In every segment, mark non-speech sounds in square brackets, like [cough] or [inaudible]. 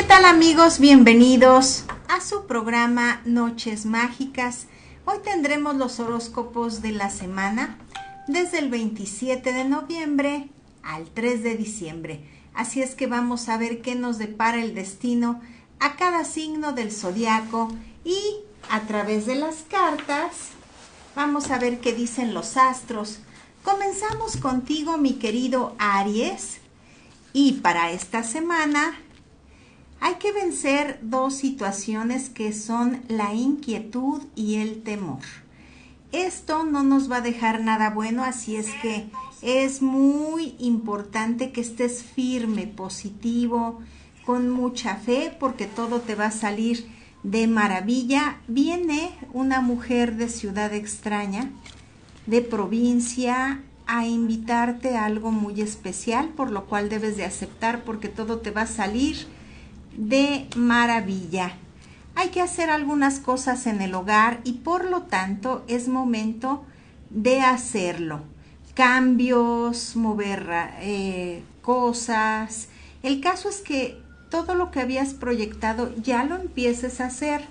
¿qué tal amigos? Bienvenidos a su programa Noches Mágicas. Hoy tendremos los horóscopos de la semana desde el 27 de noviembre al 3 de diciembre. Así es que vamos a ver qué nos depara el destino a cada signo del zodiaco y a través de las cartas vamos a ver qué dicen los astros. Comenzamos contigo, mi querido Aries, y para esta semana hay que vencer dos situaciones que son la inquietud y el temor. Esto no nos va a dejar nada bueno, así es que es muy importante que estés firme, positivo, con mucha fe, porque todo te va a salir de maravilla. Viene una mujer de ciudad extraña, de provincia, a invitarte a algo muy especial, por lo cual debes de aceptar porque todo te va a salir de maravilla. Hay que hacer algunas cosas en el hogar y por lo tanto es momento de hacerlo. Cambios, mover eh, cosas. El caso es que todo lo que habías proyectado ya lo empieces a hacer.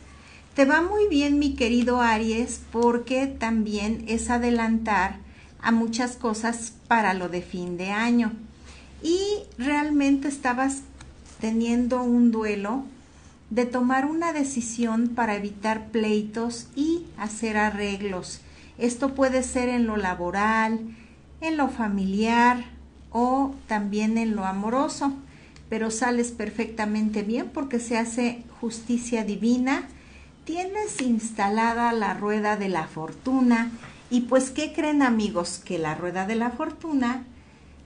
Te va muy bien, mi querido Aries, porque también es adelantar a muchas cosas para lo de fin de año. Y realmente estabas teniendo un duelo de tomar una decisión para evitar pleitos y hacer arreglos. Esto puede ser en lo laboral, en lo familiar o también en lo amoroso, pero sales perfectamente bien porque se hace justicia divina. Tienes instalada la rueda de la fortuna y pues ¿qué creen amigos? Que la rueda de la fortuna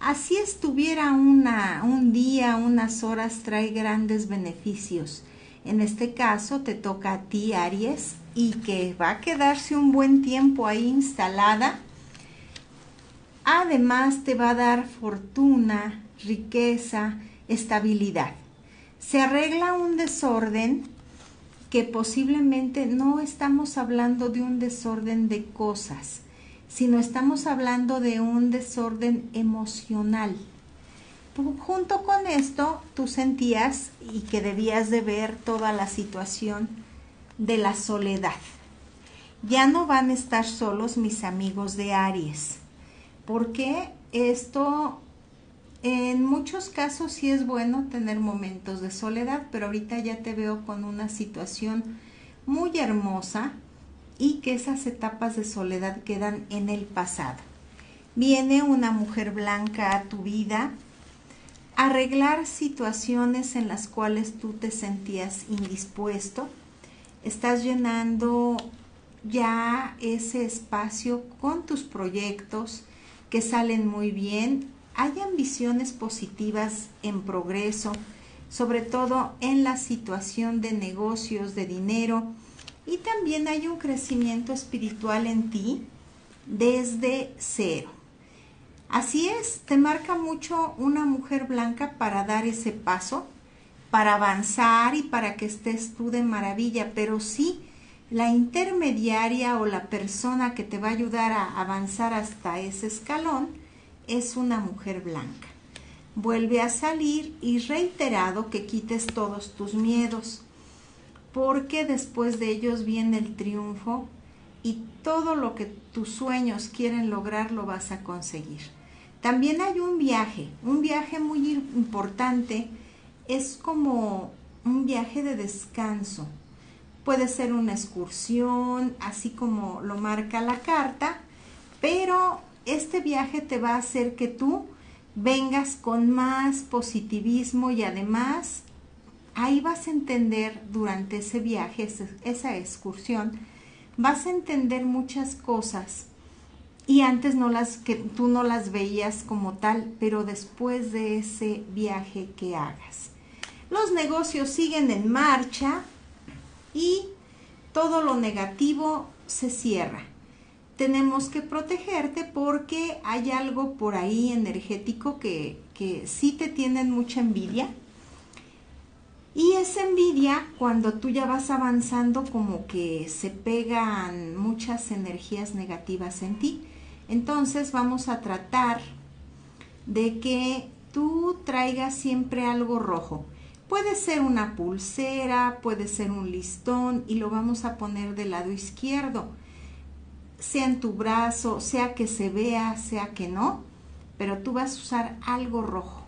así estuviera una, un día, unas horas, trae grandes beneficios. En este caso te toca a ti, Aries, y que va a quedarse un buen tiempo ahí instalada. Además te va a dar fortuna, riqueza, estabilidad. Se arregla un desorden que posiblemente no estamos hablando de un desorden de cosas, sino estamos hablando de un desorden emocional. Junto con esto, tú sentías y que debías de ver toda la situación de la soledad. Ya no van a estar solos mis amigos de Aries, porque esto en muchos casos sí es bueno tener momentos de soledad, pero ahorita ya te veo con una situación muy hermosa y que esas etapas de soledad quedan en el pasado. Viene una mujer blanca a tu vida, arreglar situaciones en las cuales tú te sentías indispuesto, estás llenando ya ese espacio con tus proyectos que salen muy bien, hay ambiciones positivas en progreso, sobre todo en la situación de negocios, de dinero, y también hay un crecimiento espiritual en ti desde cero. Así es, te marca mucho una mujer blanca para dar ese paso, para avanzar y para que estés tú de maravilla, pero sí la intermediaria o la persona que te va a ayudar a avanzar hasta ese escalón es una mujer blanca. Vuelve a salir y reiterado que quites todos tus miedos porque después de ellos viene el triunfo y todo lo que tus sueños quieren lograr lo vas a conseguir. También hay un viaje, un viaje muy importante, es como un viaje de descanso. Puede ser una excursión, así como lo marca la carta, pero este viaje te va a hacer que tú vengas con más positivismo y además ahí vas a entender durante ese viaje, esa excursión, vas a entender muchas cosas y antes no las que tú no las veías como tal, pero después de ese viaje que hagas. Los negocios siguen en marcha y todo lo negativo se cierra. Tenemos que protegerte porque hay algo por ahí energético que, que sí te tienen mucha envidia y esa envidia, cuando tú ya vas avanzando, como que se pegan muchas energías negativas en ti. Entonces vamos a tratar de que tú traigas siempre algo rojo. Puede ser una pulsera, puede ser un listón y lo vamos a poner del lado izquierdo, sea en tu brazo, sea que se vea, sea que no, pero tú vas a usar algo rojo.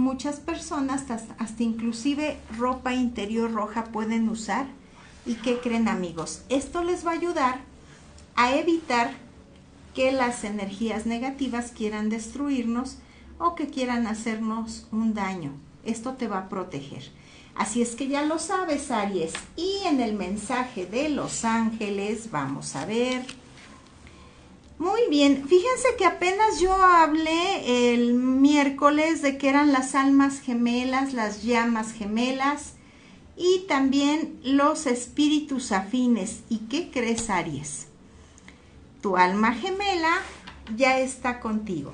Muchas personas, hasta, hasta inclusive ropa interior roja pueden usar. ¿Y qué creen amigos? Esto les va a ayudar a evitar que las energías negativas quieran destruirnos o que quieran hacernos un daño esto te va a proteger. Así es que ya lo sabes, Aries. Y en el mensaje de los ángeles, vamos a ver. Muy bien, fíjense que apenas yo hablé el miércoles de que eran las almas gemelas, las llamas gemelas y también los espíritus afines. ¿Y qué crees, Aries? Tu alma gemela ya está contigo.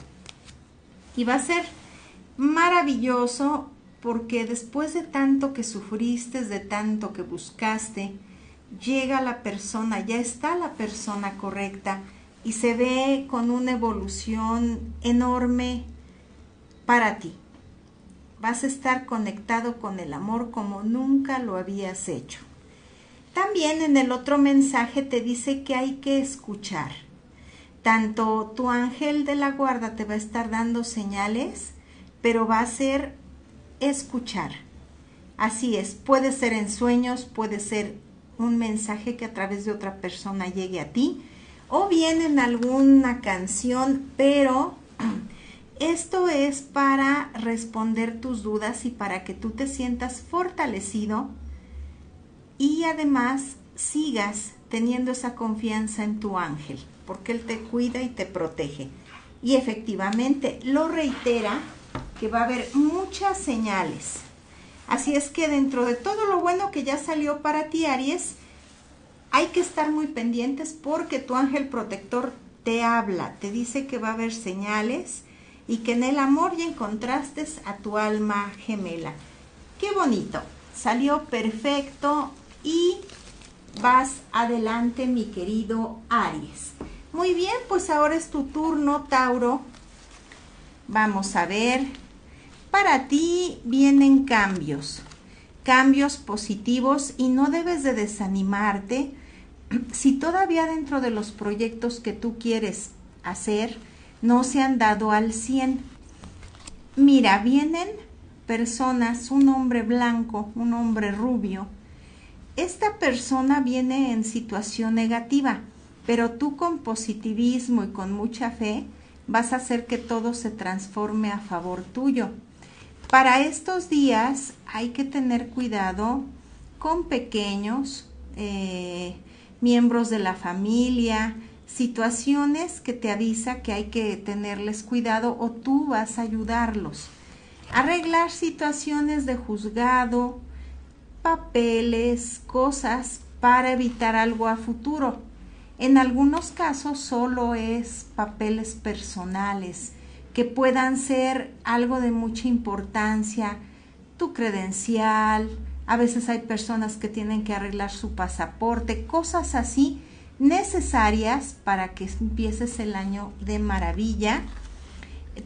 Y va a ser maravilloso porque después de tanto que sufriste, de tanto que buscaste, llega la persona, ya está la persona correcta y se ve con una evolución enorme para ti. Vas a estar conectado con el amor como nunca lo habías hecho. También en el otro mensaje te dice que hay que escuchar. Tanto tu ángel de la guarda te va a estar dando señales, pero va a ser escuchar. Así es, puede ser en sueños, puede ser un mensaje que a través de otra persona llegue a ti, o bien en alguna canción, pero [clears throat] esto es para responder tus dudas y para que tú te sientas fortalecido y además sigas teniendo esa confianza en tu ángel, porque él te cuida y te protege. Y efectivamente lo reitera que va a haber muchas señales. Así es que dentro de todo lo bueno que ya salió para ti, Aries, hay que estar muy pendientes porque tu ángel protector te habla, te dice que va a haber señales y que en el amor ya encontraste a tu alma gemela. Qué bonito, salió perfecto y vas adelante, mi querido Aries. Muy bien, pues ahora es tu turno, Tauro. Vamos a ver para ti vienen cambios, cambios positivos y no debes de desanimarte si todavía dentro de los proyectos que tú quieres hacer no se han dado al 100. Mira, vienen personas, un hombre blanco, un hombre rubio. Esta persona viene en situación negativa, pero tú con positivismo y con mucha fe vas a hacer que todo se transforme a favor tuyo. Para estos días hay que tener cuidado con pequeños, eh, miembros de la familia, situaciones que te avisa que hay que tenerles cuidado o tú vas a ayudarlos. Arreglar situaciones de juzgado, papeles, cosas para evitar algo a futuro. En algunos casos solo es papeles personales que puedan ser algo de mucha importancia, tu credencial, a veces hay personas que tienen que arreglar su pasaporte, cosas así necesarias para que empieces el año de maravilla.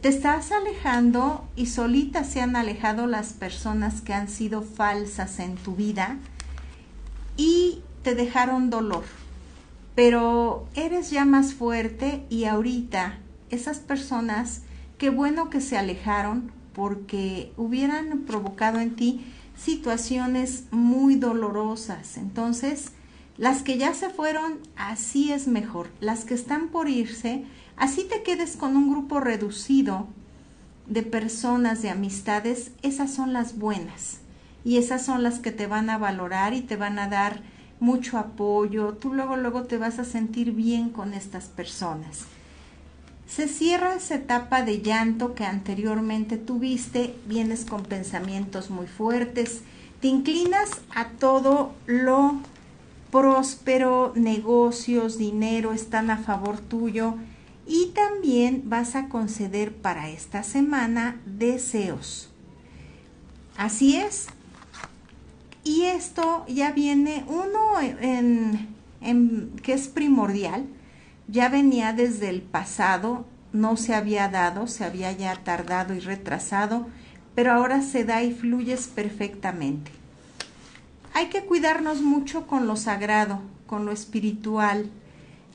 Te estás alejando y solitas se han alejado las personas que han sido falsas en tu vida y te dejaron dolor. Pero eres ya más fuerte y ahorita esas personas Qué bueno que se alejaron porque hubieran provocado en ti situaciones muy dolorosas. Entonces, las que ya se fueron, así es mejor. Las que están por irse, así te quedes con un grupo reducido de personas, de amistades, esas son las buenas. Y esas son las que te van a valorar y te van a dar mucho apoyo. Tú luego, luego te vas a sentir bien con estas personas. Se cierra esa etapa de llanto que anteriormente tuviste, vienes con pensamientos muy fuertes, te inclinas a todo lo próspero, negocios, dinero están a favor tuyo y también vas a conceder para esta semana deseos. Así es. Y esto ya viene uno en, en que es primordial, ya venía desde el pasado, no se había dado, se había ya tardado y retrasado, pero ahora se da y fluyes perfectamente. Hay que cuidarnos mucho con lo sagrado, con lo espiritual.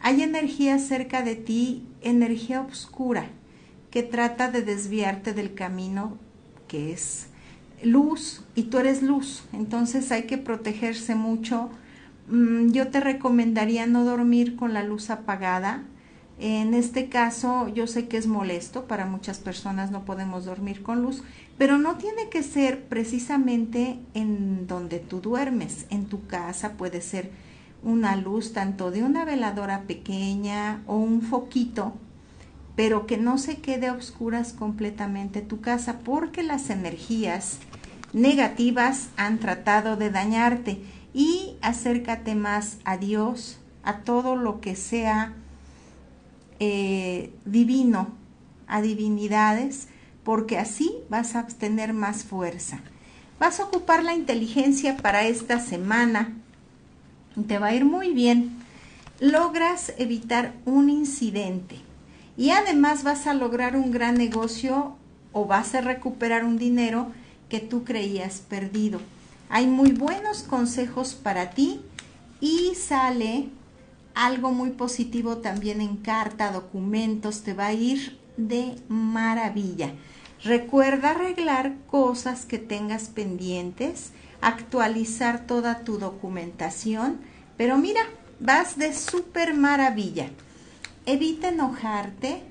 Hay energía cerca de ti, energía oscura, que trata de desviarte del camino que es luz y tú eres luz. Entonces hay que protegerse mucho. Mm, yo te recomendaría no dormir con la luz apagada. En este caso yo sé que es molesto, para muchas personas no podemos dormir con luz, pero no tiene que ser precisamente en donde tú duermes. En tu casa puede ser una luz tanto de una veladora pequeña o un foquito, pero que no se quede a oscuras completamente tu casa porque las energías negativas han tratado de dañarte y acércate más a Dios, a todo lo que sea eh, divino, a divinidades, porque así vas a tener más fuerza. Vas a ocupar la inteligencia para esta semana. Te va a ir muy bien. Logras evitar un incidente y además vas a lograr un gran negocio o vas a recuperar un dinero que tú creías perdido. Hay muy buenos consejos para ti y sale algo muy positivo también en carta, documentos, te va a ir de maravilla. Recuerda arreglar cosas que tengas pendientes, actualizar toda tu documentación, pero mira, vas de súper maravilla. Evita enojarte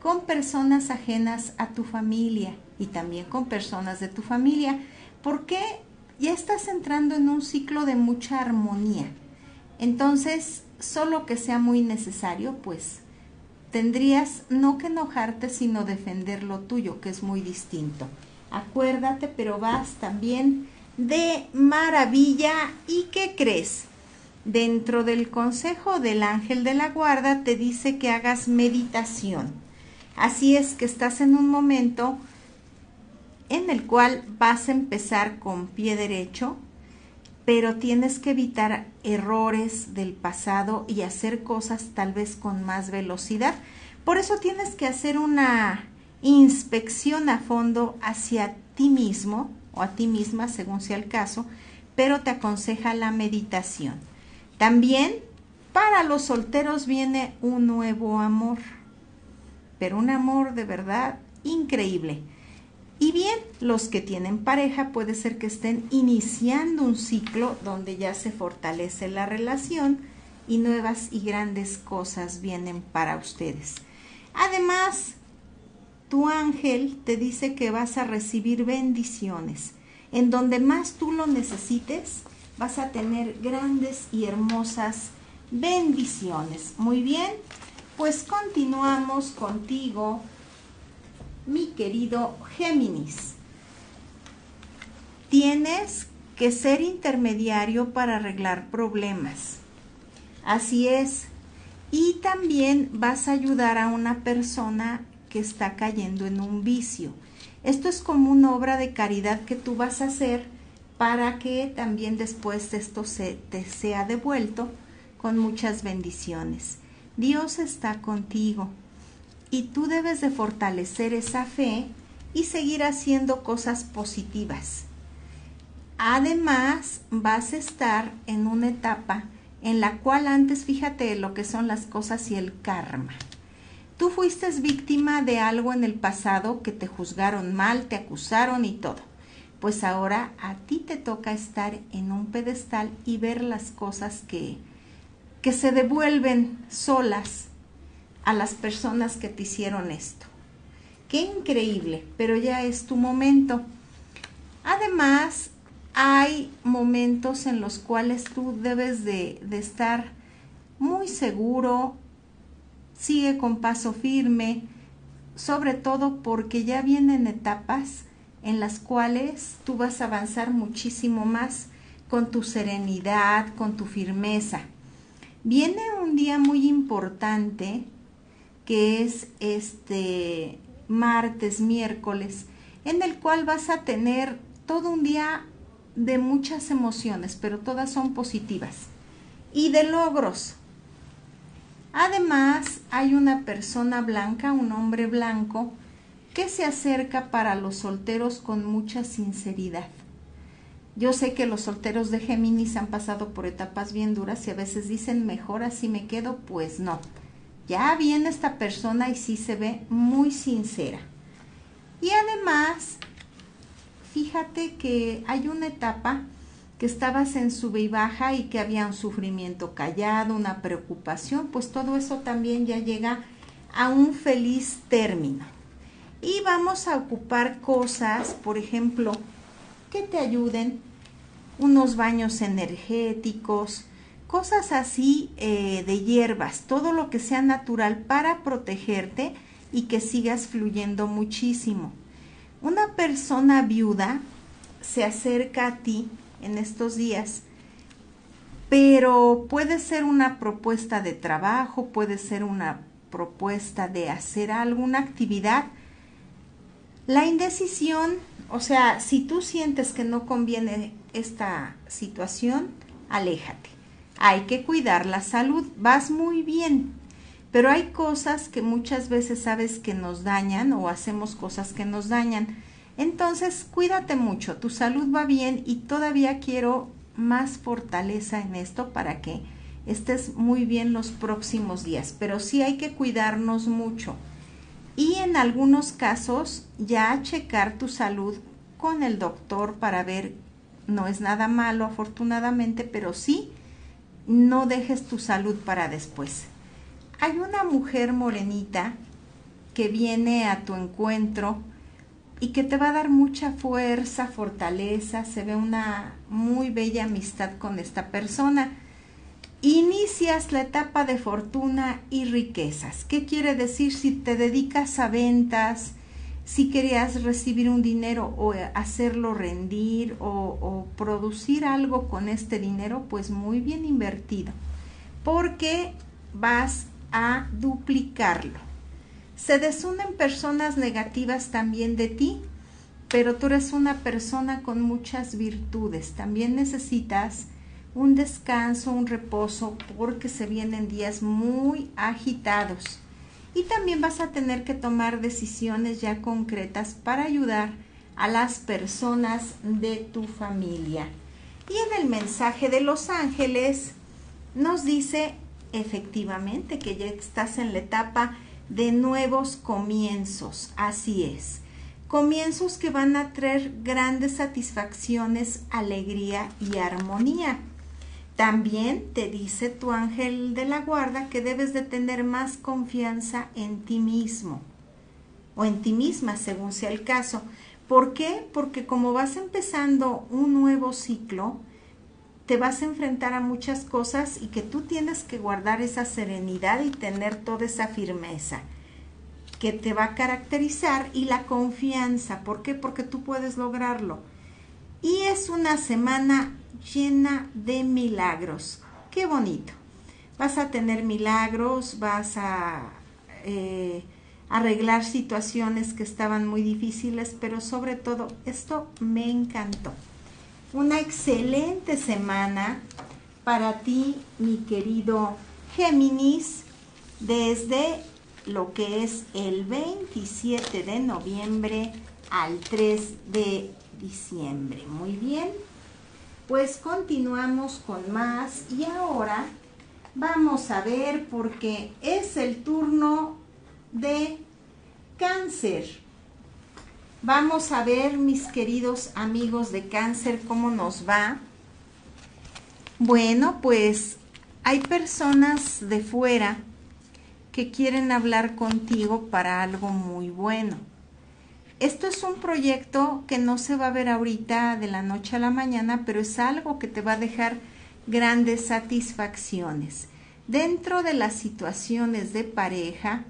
con personas ajenas a tu familia y también con personas de tu familia, porque ya estás entrando en un ciclo de mucha armonía. Entonces, solo que sea muy necesario, pues tendrías no que enojarte, sino defender lo tuyo, que es muy distinto. Acuérdate, pero vas también de maravilla. ¿Y qué crees? Dentro del consejo del ángel de la guarda te dice que hagas meditación. Así es que estás en un momento en el cual vas a empezar con pie derecho, pero tienes que evitar errores del pasado y hacer cosas tal vez con más velocidad. Por eso tienes que hacer una inspección a fondo hacia ti mismo o a ti misma, según sea el caso, pero te aconseja la meditación. También para los solteros viene un nuevo amor, pero un amor de verdad increíble. Y bien, los que tienen pareja puede ser que estén iniciando un ciclo donde ya se fortalece la relación y nuevas y grandes cosas vienen para ustedes. Además, tu ángel te dice que vas a recibir bendiciones. En donde más tú lo necesites, vas a tener grandes y hermosas bendiciones. Muy bien, pues continuamos contigo mi querido Géminis. Tienes que ser intermediario para arreglar problemas. Así es. Y también vas a ayudar a una persona que está cayendo en un vicio. Esto es como una obra de caridad que tú vas a hacer para que también después esto se te sea devuelto con muchas bendiciones. Dios está contigo y tú debes de fortalecer esa fe y seguir haciendo cosas positivas. Además, vas a estar en una etapa en la cual antes fíjate lo que son las cosas y el karma. Tú fuiste víctima de algo en el pasado que te juzgaron mal, te acusaron y todo. Pues ahora a ti te toca estar en un pedestal y ver las cosas que, que se devuelven solas a las personas que te hicieron esto. Qué increíble, pero ya es tu momento. Además, hay momentos en los cuales tú debes de, de estar muy seguro, sigue con paso firme, sobre todo porque ya vienen etapas en las cuales tú vas a avanzar muchísimo más con tu serenidad, con tu firmeza. Viene un día muy importante que es este martes, miércoles, en el cual vas a tener todo un día de muchas emociones, pero todas son positivas, y de logros. Además, hay una persona blanca, un hombre blanco, que se acerca para los solteros con mucha sinceridad. Yo sé que los solteros de Géminis han pasado por etapas bien duras y a veces dicen mejor así me quedo, pues no. Ya viene esta persona y sí se ve muy sincera. Y además, fíjate que hay una etapa que estabas en sube y baja y que había un sufrimiento callado, una preocupación, pues todo eso también ya llega a un feliz término. Y vamos a ocupar cosas, por ejemplo, que te ayuden, unos baños energéticos, cosas así eh, de hierbas, todo lo que sea natural para protegerte y que sigas fluyendo muchísimo. Una persona viuda se acerca a ti en estos días, pero puede ser una propuesta de trabajo, puede ser una propuesta de hacer alguna actividad. La indecisión, o sea, si tú sientes que no conviene esta situación, aléjate. Hay que cuidar la salud, vas muy bien, pero hay cosas que muchas veces sabes que nos dañan o hacemos cosas que nos dañan. Entonces, cuídate mucho, tu salud va bien y todavía quiero más fortaleza en esto para que estés muy bien los próximos días, pero sí hay que cuidarnos mucho. Y en algunos casos ya checar tu salud con el doctor para ver, no es nada malo afortunadamente, pero sí, no dejes tu salud para después. Hay una mujer morenita que viene a tu encuentro, y que te va a dar mucha fuerza, fortaleza, se ve una muy bella amistad con esta persona. Inicias la etapa de fortuna y riquezas. ¿Qué quiere decir si te dedicas a ventas? Si querías recibir un dinero o hacerlo rendir o, o producir algo con este dinero, pues muy bien invertido, porque vas a duplicarlo se desunen personas negativas también de ti, pero tú eres una persona con muchas virtudes. También necesitas un descanso, un reposo, porque se vienen días muy agitados. Y también vas a tener que tomar decisiones ya concretas para ayudar a las personas de tu familia. Y en el mensaje de los ángeles nos dice efectivamente que ya estás en la etapa de nuevos comienzos, así es. Comienzos que van a traer grandes satisfacciones, alegría y armonía. También te dice tu ángel de la guarda que debes de tener más confianza en ti mismo o en ti misma, según sea el caso. ¿Por qué? Porque como vas empezando un nuevo ciclo, te vas a enfrentar a muchas cosas y que tú tienes que guardar esa serenidad y tener toda esa firmeza que te va a caracterizar y la confianza. ¿Por qué? Porque tú puedes lograrlo. Y es una semana llena de milagros. Qué bonito. Vas a tener milagros, vas a eh, arreglar situaciones que estaban muy difíciles, pero sobre todo esto me encantó una excelente semana para ti, mi querido Géminis, desde lo que es el 27 de noviembre al 3 de diciembre. Muy bien, pues continuamos con más y ahora vamos a ver porque es el turno de cáncer. Vamos a ver, mis queridos amigos de cáncer, cómo nos va. Bueno, pues hay personas de fuera que quieren hablar contigo para algo muy bueno. Esto es un proyecto que no se va a ver ahorita de la noche a la mañana, pero es algo que te va a dejar grandes satisfacciones. Dentro de las situaciones de pareja,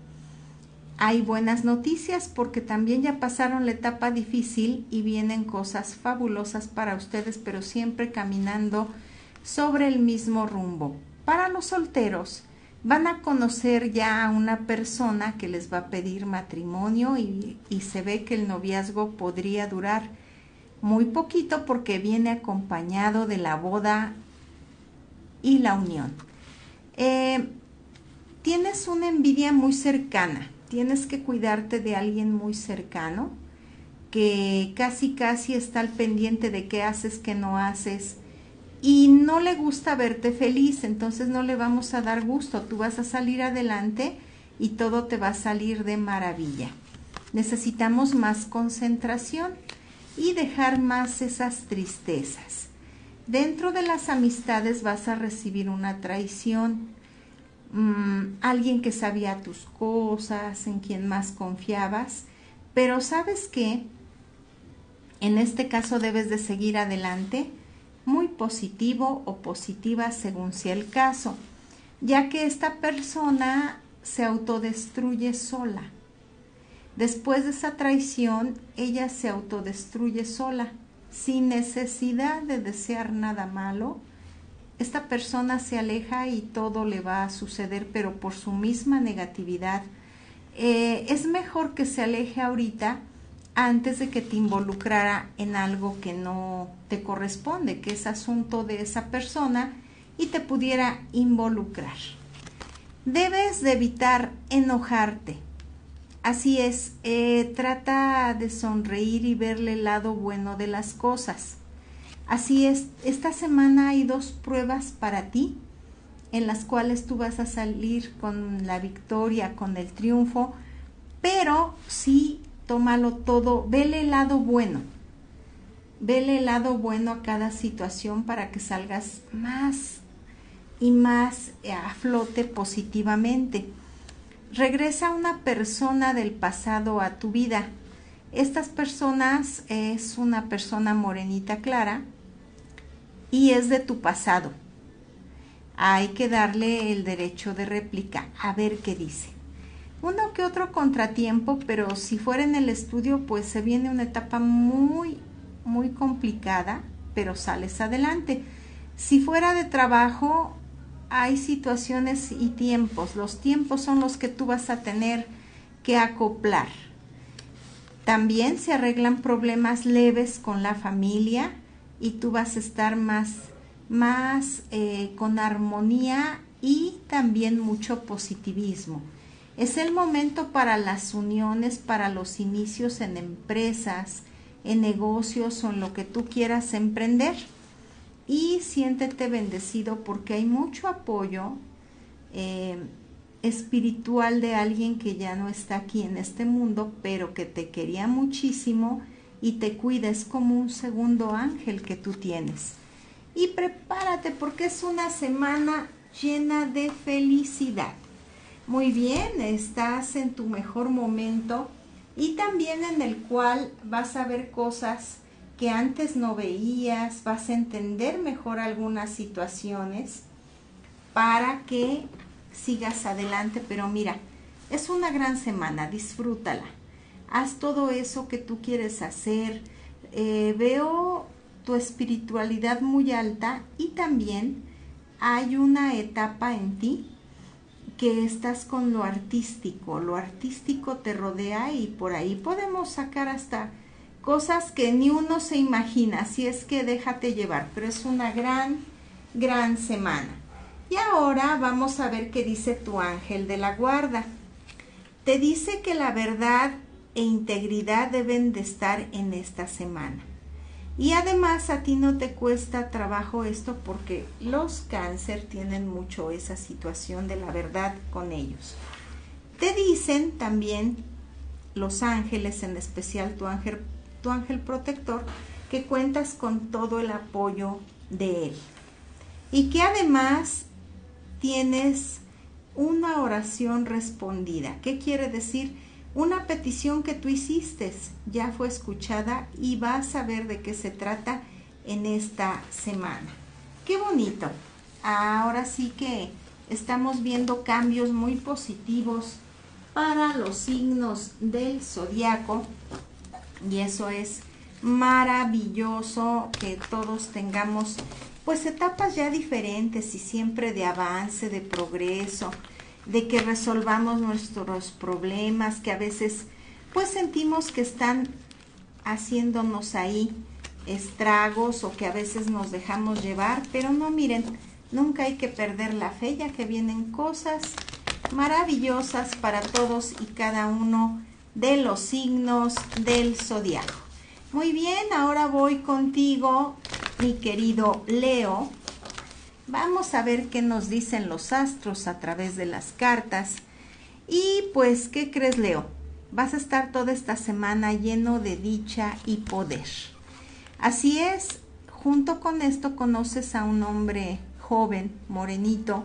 hay buenas noticias porque también ya pasaron la etapa difícil y vienen cosas fabulosas para ustedes, pero siempre caminando sobre el mismo rumbo. Para los solteros, van a conocer ya a una persona que les va a pedir matrimonio y, se ve que el noviazgo podría durar muy poquito porque viene acompañado de la boda y la unión. Eh, tienes una envidia muy cercana tienes que cuidarte de alguien muy cercano, que casi casi está al pendiente de qué haces, qué no haces, y no le gusta verte feliz, entonces no le vamos a dar gusto, tú vas a salir adelante y todo te va a salir de maravilla. Necesitamos más concentración y dejar más esas tristezas. Dentro de las amistades vas a recibir una traición, mm, alguien que sabía tus cosas, en quien más confiabas, pero sabes que en este caso debes de seguir adelante muy positivo o positiva según sea el caso, ya que esta persona se autodestruye sola. Después de esa traición, ella se autodestruye sola, sin necesidad de desear nada malo. Esta persona se aleja y todo le va a suceder, pero por su misma negatividad. Eh, es mejor que se aleje ahorita antes de que te involucrara en algo que no te corresponde, que es asunto de esa persona y te pudiera involucrar. Debes de evitar enojarte. Así es, eh, trata de sonreír y verle el lado bueno de las cosas. Así es, esta semana hay dos pruebas para ti en las cuales tú vas a salir con la victoria, con el triunfo, pero sí tómalo todo, vele el lado bueno. Vele el lado bueno a cada situación para que salgas más y más a flote positivamente. Regresa una persona del pasado a tu vida. Estas personas es una persona morenita clara y es de tu pasado. Hay que darle el derecho de réplica, a ver qué dice uno que otro contratiempo, pero si fuera en el estudio, pues se viene una etapa muy, muy complicada, pero sales adelante. Si fuera de trabajo, hay situaciones y tiempos. Los tiempos son los que tú vas a tener que acoplar. También se arreglan problemas leves con la familia y tú vas a estar más, más eh, con armonía y también mucho positivismo. Es el momento para las uniones, para los inicios en empresas, en negocios o en lo que tú quieras emprender. Y siéntete bendecido porque hay mucho apoyo eh, espiritual de alguien que ya no está aquí en este mundo, pero que te quería muchísimo y te cuida. Es como un segundo ángel que tú tienes. Y prepárate porque es una semana llena de felicidad muy bien, estás en tu mejor momento y también en el cual vas a ver cosas que antes no veías, vas a entender mejor algunas situaciones para que sigas adelante. Pero mira, es una gran semana, disfrútala. Haz todo eso que tú quieres hacer. Eh, veo tu espiritualidad muy alta y también hay una etapa en ti que estás con lo artístico, lo artístico te rodea y por ahí podemos sacar hasta cosas que ni uno se imagina, así es que déjate llevar, pero es una gran, gran semana. Y ahora vamos a ver qué dice tu ángel de la guarda. Te dice que la verdad e integridad deben de estar en esta semana. Y además a ti no te cuesta trabajo esto porque los cáncer tienen mucho esa situación de la verdad con ellos. Te dicen también los ángeles, en especial tu ángel, tu ángel protector, que cuentas con todo el apoyo de él. Y que además tienes una oración respondida. ¿Qué quiere decir? Una petición que tú hiciste ya fue escuchada y vas a ver de qué se trata en esta semana. Qué bonito. Ahora sí que estamos viendo cambios muy positivos para los signos del zodiaco y eso es maravilloso que todos tengamos pues etapas ya diferentes y siempre de avance, de progreso, de que resolvamos nuestros problemas que a veces pues sentimos que están haciéndonos ahí estragos o que a veces nos dejamos llevar, pero no miren, nunca hay que perder la fe ya que vienen cosas maravillosas para todos y cada uno de los signos del zodiaco. Muy bien, ahora voy contigo, mi querido Leo. Vamos a ver qué nos dicen los astros a través de las cartas. Y pues, ¿qué crees, Leo? Vas a estar toda esta semana lleno de dicha y poder. Así es, junto con esto conoces a un hombre joven, morenito,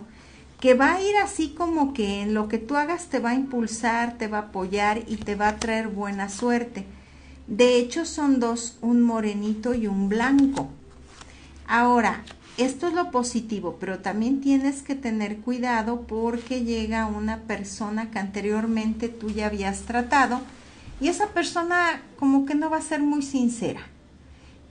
que va a ir así como que en lo que tú hagas te va a impulsar, te va a apoyar y te va a traer buena suerte. De hecho son dos, un morenito y un blanco. Ahora, esto es lo positivo, pero también tienes que tener cuidado porque llega una persona que anteriormente tú ya habías tratado y esa persona como que no va a ser muy sincera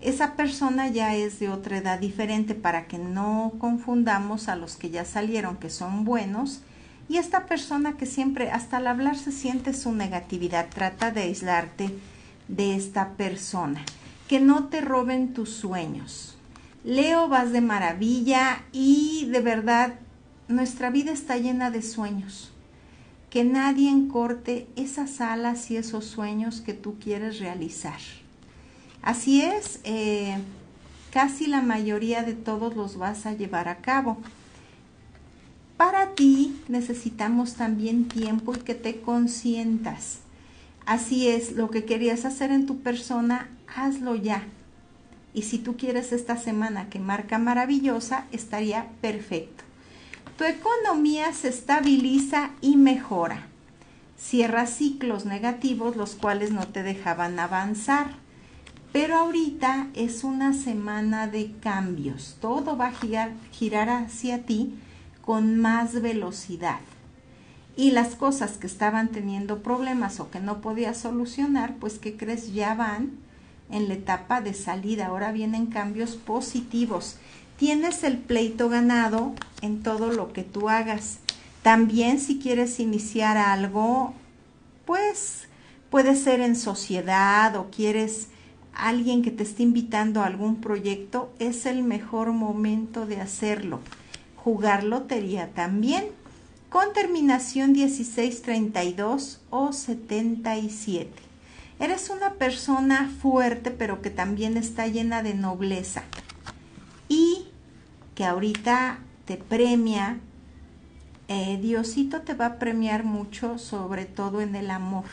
esa persona ya es de otra edad diferente para que no confundamos a los que ya salieron que son buenos y esta persona que siempre hasta al hablar se siente su negatividad, trata de aislarte de esta persona, que no te roben tus sueños. Leo, vas de maravilla y de verdad nuestra vida está llena de sueños. Que nadie corte esas alas y esos sueños que tú quieres realizar. Así es, eh, casi la mayoría de todos los vas a llevar a cabo. Para ti necesitamos también tiempo y que te consientas. Así es, lo que querías hacer en tu persona, hazlo ya. Y si tú quieres esta semana que marca maravillosa, estaría perfecto. Tu economía se estabiliza y mejora. Cierra ciclos negativos los cuales no te dejaban avanzar pero ahorita es una semana de cambios. Todo va a girar, girar hacia ti con más velocidad. Y las cosas que estaban teniendo problemas o que no podías solucionar, pues que crees ya van en la etapa de salida. Ahora vienen cambios positivos. Tienes el pleito ganado en todo lo que tú hagas. También si quieres iniciar algo, pues puede ser en sociedad o quieres alguien que te esté invitando a algún proyecto, es el mejor momento de hacerlo. Jugar lotería también, con terminación 1632 o 77. Eres una persona fuerte, pero que también está llena de nobleza y que ahorita te premia. Eh, Diosito te va a premiar mucho, sobre todo en el amor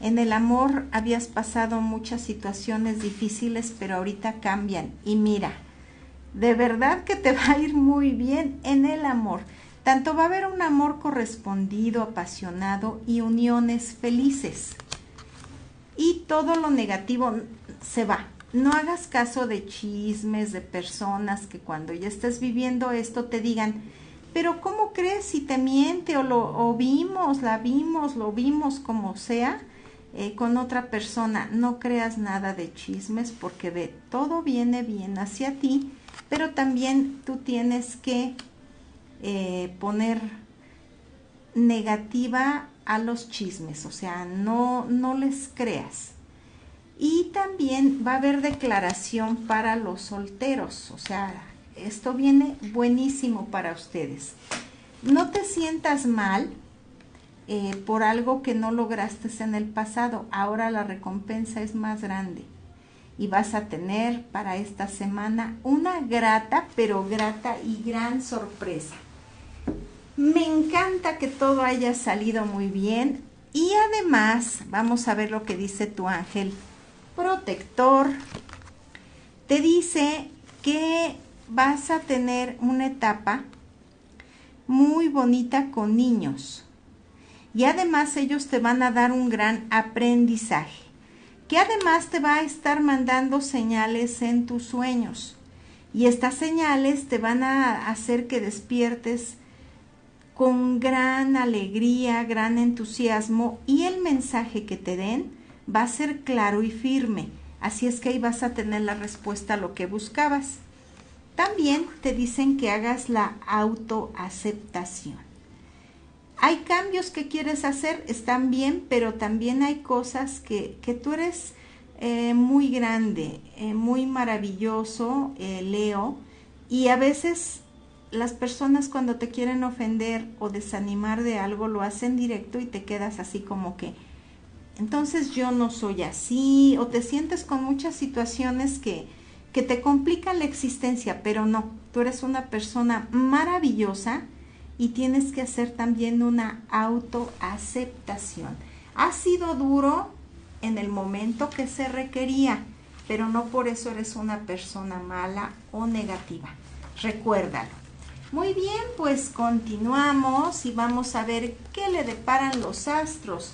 en el amor habías pasado muchas situaciones difíciles, pero ahorita cambian. Y mira, de verdad que te [laughs] va a ir muy bien en el amor. Tanto va a haber un amor correspondido, apasionado y uniones felices. Y todo lo negativo se va. No hagas caso de chismes, de personas que cuando ya estés viviendo esto te digan, pero ¿cómo crees si te miente o lo vimos, la vimos, lo vimos como sea? Eh, con otra persona. No creas nada de chismes porque ve, todo viene bien hacia ti, pero también tú tienes que eh, poner negativa a los chismes, o sea, no, no les creas. Y también va a haber declaración para los solteros, o sea, esto viene buenísimo para ustedes. No te sientas mal eh, por algo que no lograste en el pasado. Ahora la recompensa es más grande y vas a tener para esta semana una grata, pero grata y gran sorpresa. Me encanta que todo haya salido muy bien y además vamos a ver lo que dice tu ángel protector. Te dice que vas a tener una etapa muy bonita con niños y además ellos te van a dar un gran aprendizaje, que además te va a estar mandando señales en tus sueños y estas señales te van a hacer que despiertes con gran alegría, gran entusiasmo y el mensaje que te den va a ser claro y firme. Así es que ahí vas a tener la respuesta a lo que buscabas. También te dicen que hagas la autoaceptación. Hay cambios que quieres hacer, están bien, pero también hay cosas que, que tú eres eh, muy grande, eh, muy maravilloso, eh, Leo, y a veces las personas cuando te quieren ofender o desanimar de algo lo hacen directo y te quedas así como que, entonces yo no soy así, o te sientes con muchas situaciones que, que te complican la existencia, pero no, tú eres una persona maravillosa y tienes que hacer también una autoaceptación. Ha sido duro en el momento que se requería, pero no por eso eres una persona mala o negativa. Recuérdalo. Muy bien, pues continuamos y vamos a ver qué le deparan los astros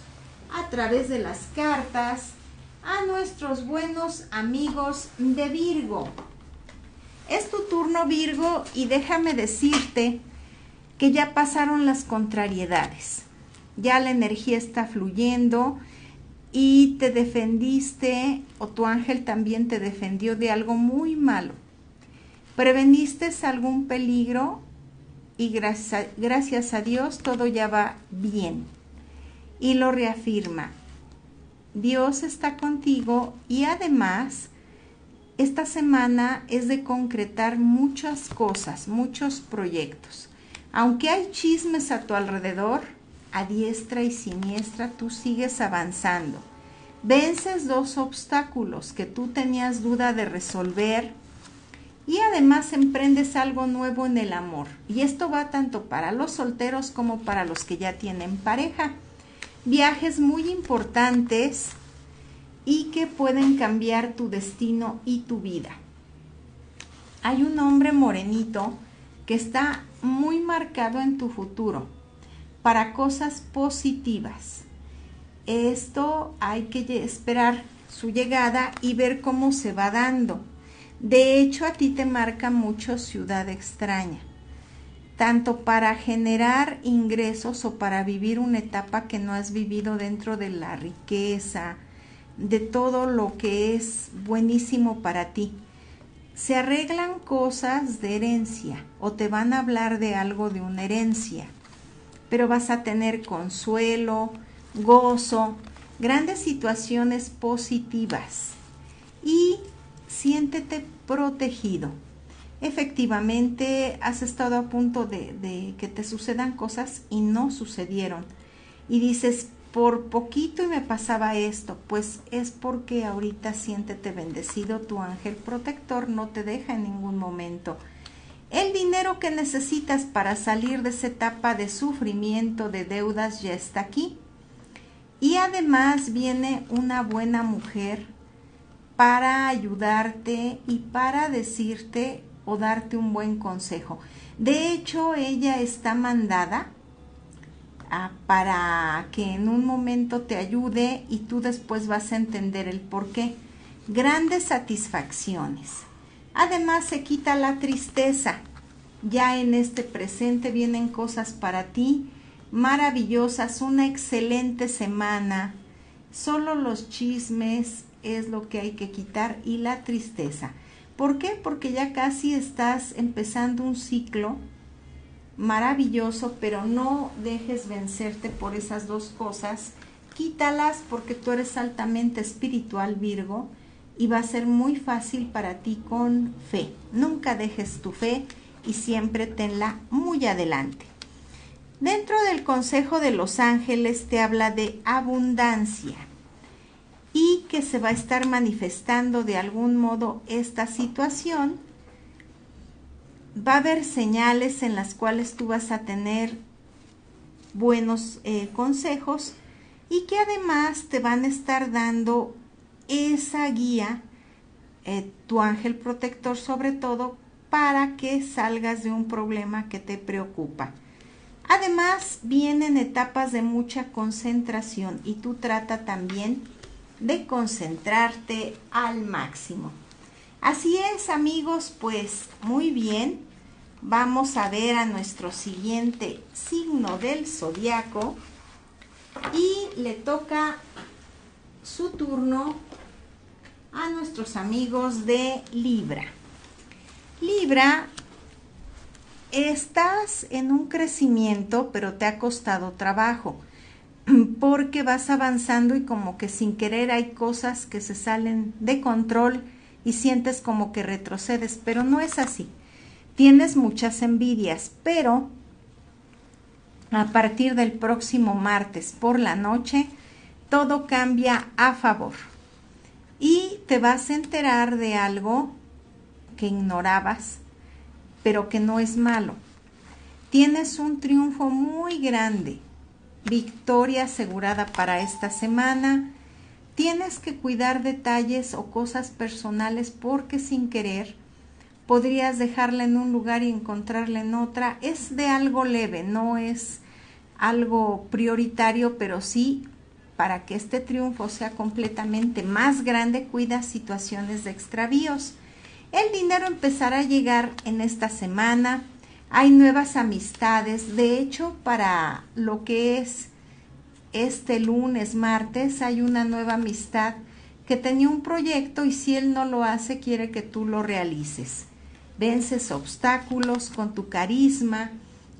a través de las cartas a nuestros buenos amigos de Virgo. Es tu turno Virgo y déjame decirte que ya pasaron las contrariedades. Ya la energía está fluyendo y te defendiste o tu ángel también te defendió de algo muy malo. Preveniste algún peligro y gracias, a Dios todo ya va bien. Y lo reafirma. Dios está contigo y además esta semana es de concretar muchas cosas, muchos proyectos. Aunque hay chismes a tu alrededor, a diestra y siniestra tú sigues avanzando. Vences dos obstáculos que tú tenías duda de resolver y además emprendes algo nuevo en el amor. Y esto va tanto para los solteros como para los que ya tienen pareja. Viajes muy importantes y que pueden cambiar tu destino y tu vida. Hay un hombre morenito que está muy marcado en tu futuro para cosas positivas. Esto hay que esperar su llegada y ver cómo se va dando. De hecho, a ti te marca mucho ciudad extraña, tanto para generar ingresos o para vivir una etapa que no has vivido dentro de la riqueza, de todo lo que es buenísimo para ti. Se arreglan cosas de herencia o te van a hablar de algo de una herencia, pero vas a tener consuelo, gozo, grandes situaciones positivas y siéntete protegido. Efectivamente, has estado a punto de, que te sucedan cosas y no sucedieron. Y dices, por poquito y me pasaba esto, pues es porque ahorita siéntete bendecido, tu ángel protector no te deja en ningún momento. El dinero que necesitas para salir de esa etapa de sufrimiento, de deudas, ya está aquí. Y además viene una buena mujer para ayudarte y para decirte o darte un buen consejo. De hecho, ella está mandada para que en un momento te ayude y tú después vas a entender el por qué. Grandes satisfacciones. Además se quita la tristeza. Ya en este presente vienen cosas para ti maravillosas, una excelente semana. Solo los chismes es lo que hay que quitar y la tristeza. ¿Por qué? Porque ya casi estás empezando un ciclo maravilloso, pero no dejes vencerte por esas dos cosas. Quítalas porque tú eres altamente espiritual, Virgo, y va a ser muy fácil para ti con fe. Nunca dejes tu fe y siempre tenla muy adelante. Dentro del Consejo de los Ángeles te habla de abundancia y que se va a estar manifestando de algún modo esta situación va a haber señales en las cuales tú vas a tener buenos eh, consejos y que además te van a estar dando esa guía, eh, tu ángel protector sobre todo, para que salgas de un problema que te preocupa. Además, vienen etapas de mucha concentración y tú trata también de concentrarte al máximo. Así es, amigos, pues muy bien. Vamos a ver a nuestro siguiente signo del zodiaco y le toca su turno a nuestros amigos de Libra. Libra, estás en un crecimiento, pero te ha costado trabajo [clears throat] porque vas avanzando y como que sin querer hay cosas que se salen de control y sientes como que retrocedes, pero no es así. Tienes muchas envidias, pero a partir del próximo martes por la noche, todo cambia a favor. Y te vas a enterar de algo que ignorabas, pero que no es malo. Tienes un triunfo muy grande, victoria asegurada para esta semana. Tienes que cuidar detalles o cosas personales porque sin querer podrías dejarla en un lugar y encontrarla en otra. Es de algo leve, no es algo prioritario, pero sí para que este triunfo sea completamente más grande, cuida situaciones de extravíos. El dinero empezará a llegar en esta semana. Hay nuevas amistades. De hecho, para lo que es este lunes, martes, hay una nueva amistad que tenía un proyecto y si él no lo hace, quiere que tú lo realices. Vences obstáculos con tu carisma,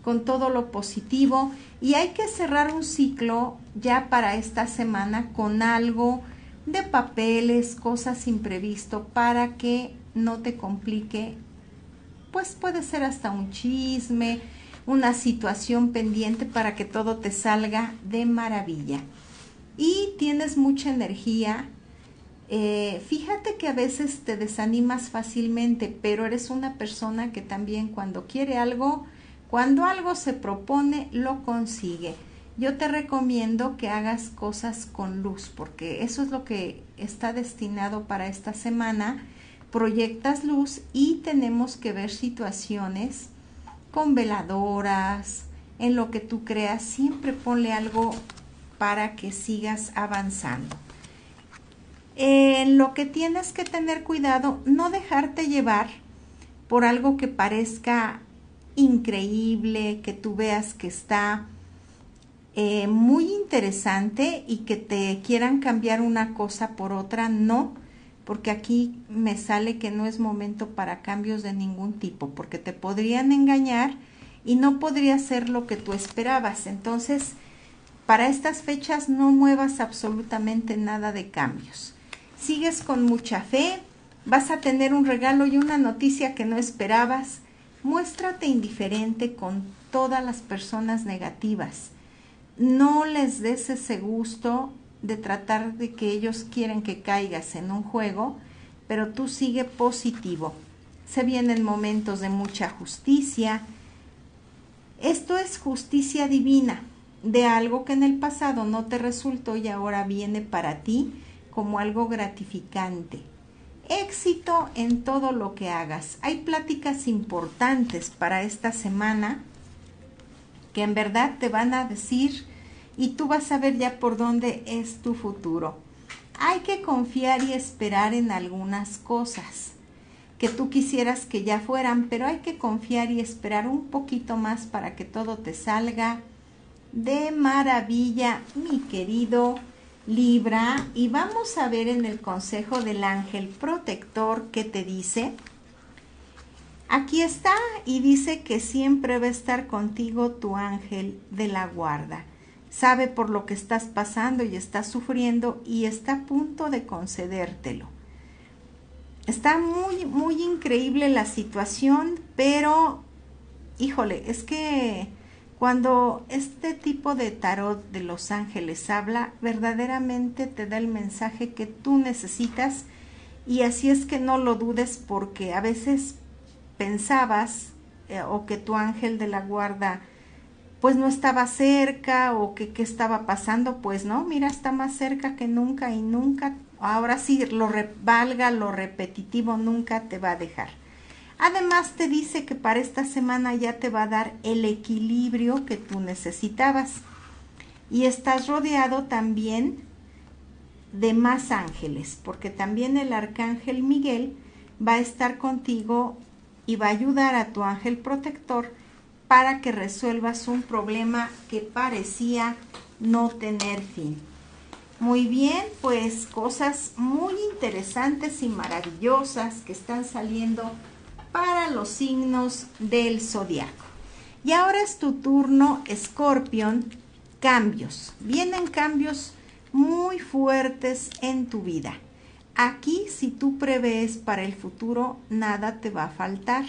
con todo lo positivo y hay que cerrar un ciclo ya para esta semana con algo de papeles, cosas imprevisto para que no te complique. Pues puede ser hasta un chisme, una situación pendiente para que todo te salga de maravilla. Y tienes mucha energía. Eh, fíjate que a veces te desanimas fácilmente, pero eres una persona que también cuando quiere algo, cuando algo se propone, lo consigue. Yo te recomiendo que hagas cosas con luz, porque eso es lo que está destinado para esta semana. Proyectas luz y tenemos que ver situaciones con veladoras, en lo que tú creas. Siempre ponle algo para que sigas avanzando. En lo que tienes que tener cuidado, no dejarte llevar por algo que parezca increíble, que tú veas que está eh, muy interesante y que te quieran cambiar una cosa por otra, no, porque aquí me sale que no es momento para cambios de ningún tipo, porque te podrían engañar y no podría ser lo que tú esperabas. Entonces, para estas fechas no muevas absolutamente nada de cambios. Sigues con mucha fe, vas a tener un regalo y una noticia que no esperabas Muéstrate indiferente con todas las personas negativas. No les des ese gusto de tratar de que ellos quieren que caigas en un juego, pero tú sigue positivo. Se vienen momentos de mucha justicia. Esto es justicia divina, de algo que en el pasado no te resultó y ahora viene para ti como algo gratificante éxito en todo lo que hagas. Hay pláticas importantes para esta semana que en verdad te van a decir y tú vas a ver ya por dónde es tu futuro. Hay que confiar y esperar en algunas cosas que tú quisieras que ya fueran, pero hay que confiar y esperar un poquito más para que todo te salga de maravilla, mi querido Libra, y vamos a ver en el consejo del ángel protector que te dice. Aquí está y dice que siempre va a estar contigo tu ángel de la guarda. Sabe por lo que estás pasando y estás sufriendo y está a punto de concedértelo. Está muy, muy increíble la situación, pero, híjole, es que cuando este tipo de tarot de los ángeles habla, verdaderamente te da el mensaje que tú necesitas y así es que no lo dudes porque a veces pensabas eh, o que tu ángel de la guarda pues no estaba cerca o que qué estaba pasando, pues no, mira, está más cerca que nunca y nunca, ahora sí, lo valga lo repetitivo, nunca te va a dejar. Además te dice que para esta semana ya te va a dar el equilibrio que tú necesitabas. Y estás rodeado también de más ángeles, porque también el arcángel Miguel va a estar contigo y va a ayudar a tu ángel protector para que resuelvas un problema que parecía no tener fin. Muy bien, pues cosas muy interesantes y maravillosas que están saliendo para los signos del zodiaco. Y ahora es tu turno, Escorpión. Cambios. Vienen cambios muy fuertes en tu vida. Aquí, si tú prevés para el futuro, nada te va a faltar.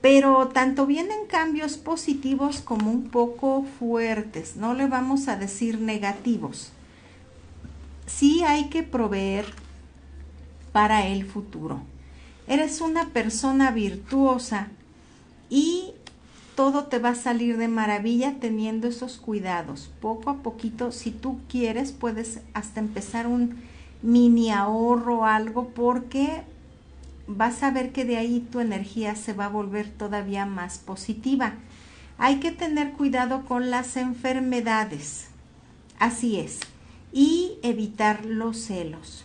Pero tanto vienen cambios positivos como un poco fuertes, no le vamos a decir negativos. Sí hay que proveer para el futuro. Eres una persona virtuosa y todo te va a salir de maravilla teniendo esos cuidados. Poco a poquito, si tú quieres, puedes hasta empezar un mini ahorro o algo porque vas a ver que de ahí tu energía se va a volver todavía más positiva. Hay que tener cuidado con las enfermedades. Así es. Y evitar los celos.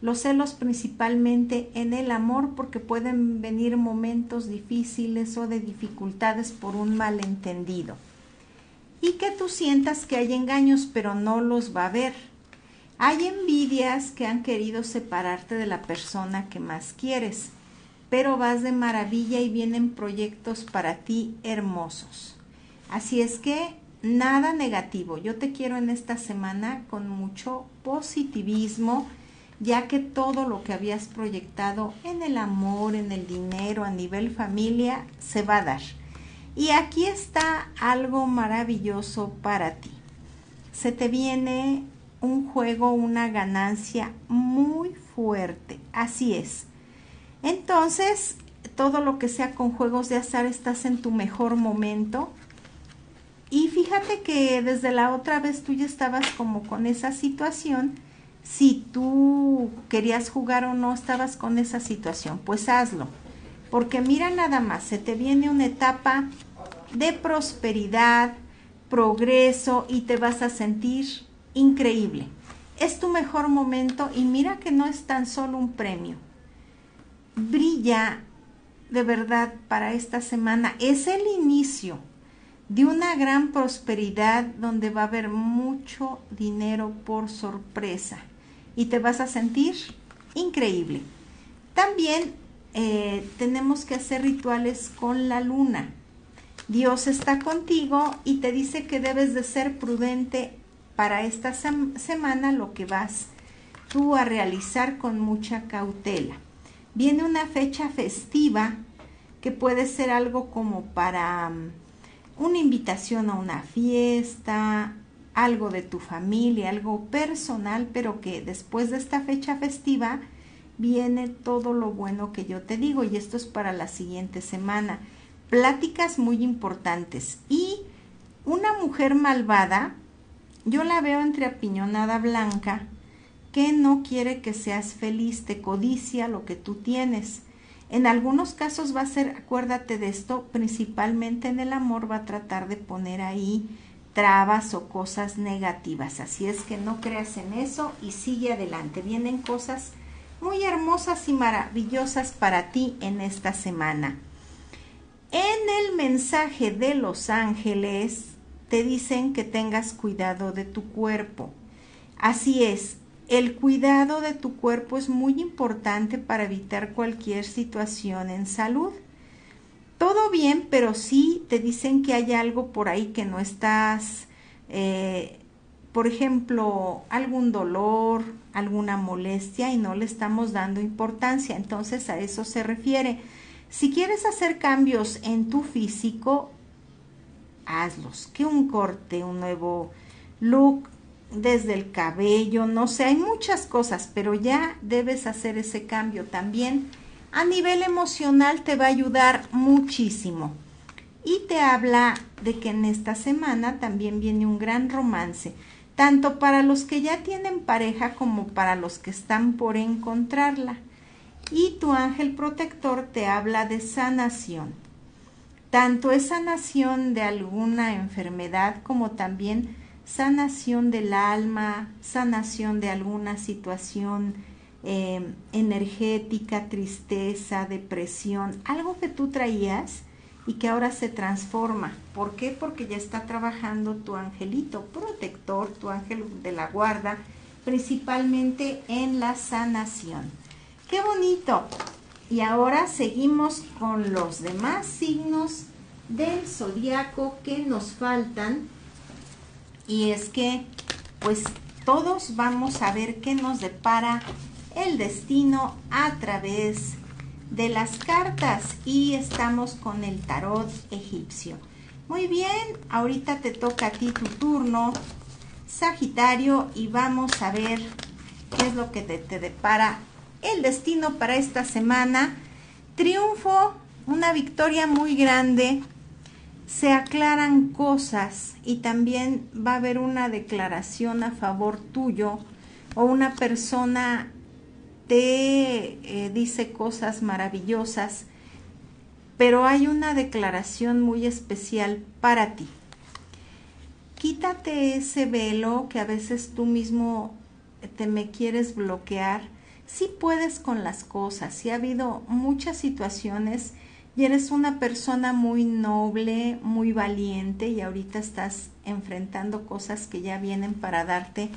Los celos principalmente en el amor porque pueden venir momentos difíciles o de dificultades por un malentendido. Y que tú sientas que hay engaños pero no los va a haber hay envidias que han querido separarte de la persona que más quieres, pero vas de maravilla y vienen proyectos para ti hermosos. Así es que nada negativo. Yo te quiero en esta semana con mucho positivismo, ya que todo lo que habías proyectado en el amor, en el dinero, a nivel familia, se va a dar. Y aquí está algo maravilloso para ti. Se te viene un juego, una ganancia muy fuerte. Así es. Entonces, todo lo que sea con juegos de azar, estás en tu mejor momento. Y fíjate que desde la otra vez tú ya estabas como con esa situación. Si tú querías jugar o no estabas con esa situación, pues hazlo. Porque mira nada más, se te viene una etapa de prosperidad, progreso y te vas a sentir increíble. Es tu mejor momento y mira que no es tan solo un premio. Brilla de verdad para esta semana. Es el inicio de una gran prosperidad donde va a haber mucho dinero por sorpresa y te vas a sentir increíble. También eh, tenemos que hacer rituales con la luna. Dios está contigo y te dice que debes de ser prudente para esta semana lo que vas tú a realizar con mucha cautela. Viene una fecha festiva que puede ser algo como para mm, una invitación a una fiesta, algo de tu familia, algo personal, pero que después de esta fecha festiva viene todo lo bueno que yo te digo y esto es para la siguiente semana. Pláticas muy importantes y una mujer malvada yo la veo entre apiñonada blanca que no quiere que seas feliz, te codicia lo que tú tienes. En algunos casos va a ser, acuérdate de esto, principalmente en el amor va a tratar de poner ahí trabas o cosas negativas. Así es que no creas en eso y sigue adelante. Vienen cosas muy hermosas y maravillosas para ti en esta semana. En el mensaje de los ángeles te dicen que tengas cuidado de tu cuerpo. Así es, el cuidado de tu cuerpo es muy importante para evitar cualquier situación en salud. Todo bien, pero sí te dicen que hay algo por ahí que no estás, eh, por ejemplo, algún dolor, alguna molestia y no le estamos dando importancia. Entonces a eso se refiere. Si quieres hacer cambios en tu físico, hazlos. Que un corte, un nuevo look, desde el cabello, no sé, hay muchas cosas, pero ya debes hacer ese cambio también. A nivel emocional te va a ayudar muchísimo. Y te habla de que en esta semana también viene un gran romance, tanto para los que ya tienen pareja como para los que están por encontrarla. Y tu ángel protector te habla de sanación tanto es sanación de alguna enfermedad como también sanación del alma, sanación de alguna situación em, energética, tristeza, depresión, algo que tú traías y que ahora se transforma. ¿Por qué? Porque ya está trabajando tu angelito protector, tu ángel de la guarda, principalmente en la sanación. ¡Qué bonito! Y ahora seguimos con los demás signos del zodiaco que nos faltan. Y es que, pues todos vamos a ver qué nos depara el destino a través de las cartas y estamos con el tarot egipcio. Muy bien, ahorita te toca a ti tu turno, Sagitario, y vamos a ver qué es lo que te, te depara el destino para esta semana. Triunfo, una victoria muy grande, se aclaran cosas y también va a haber una declaración a favor tuyo o una persona te eh, dice cosas maravillosas, pero hay una declaración muy especial para ti. Quítate ese velo que a veces tú mismo te me quieres bloquear. Si puedes con las cosas, si ha habido muchas situaciones y eres una persona muy noble, muy valiente y ahorita estás enfrentando cosas que ya vienen para darte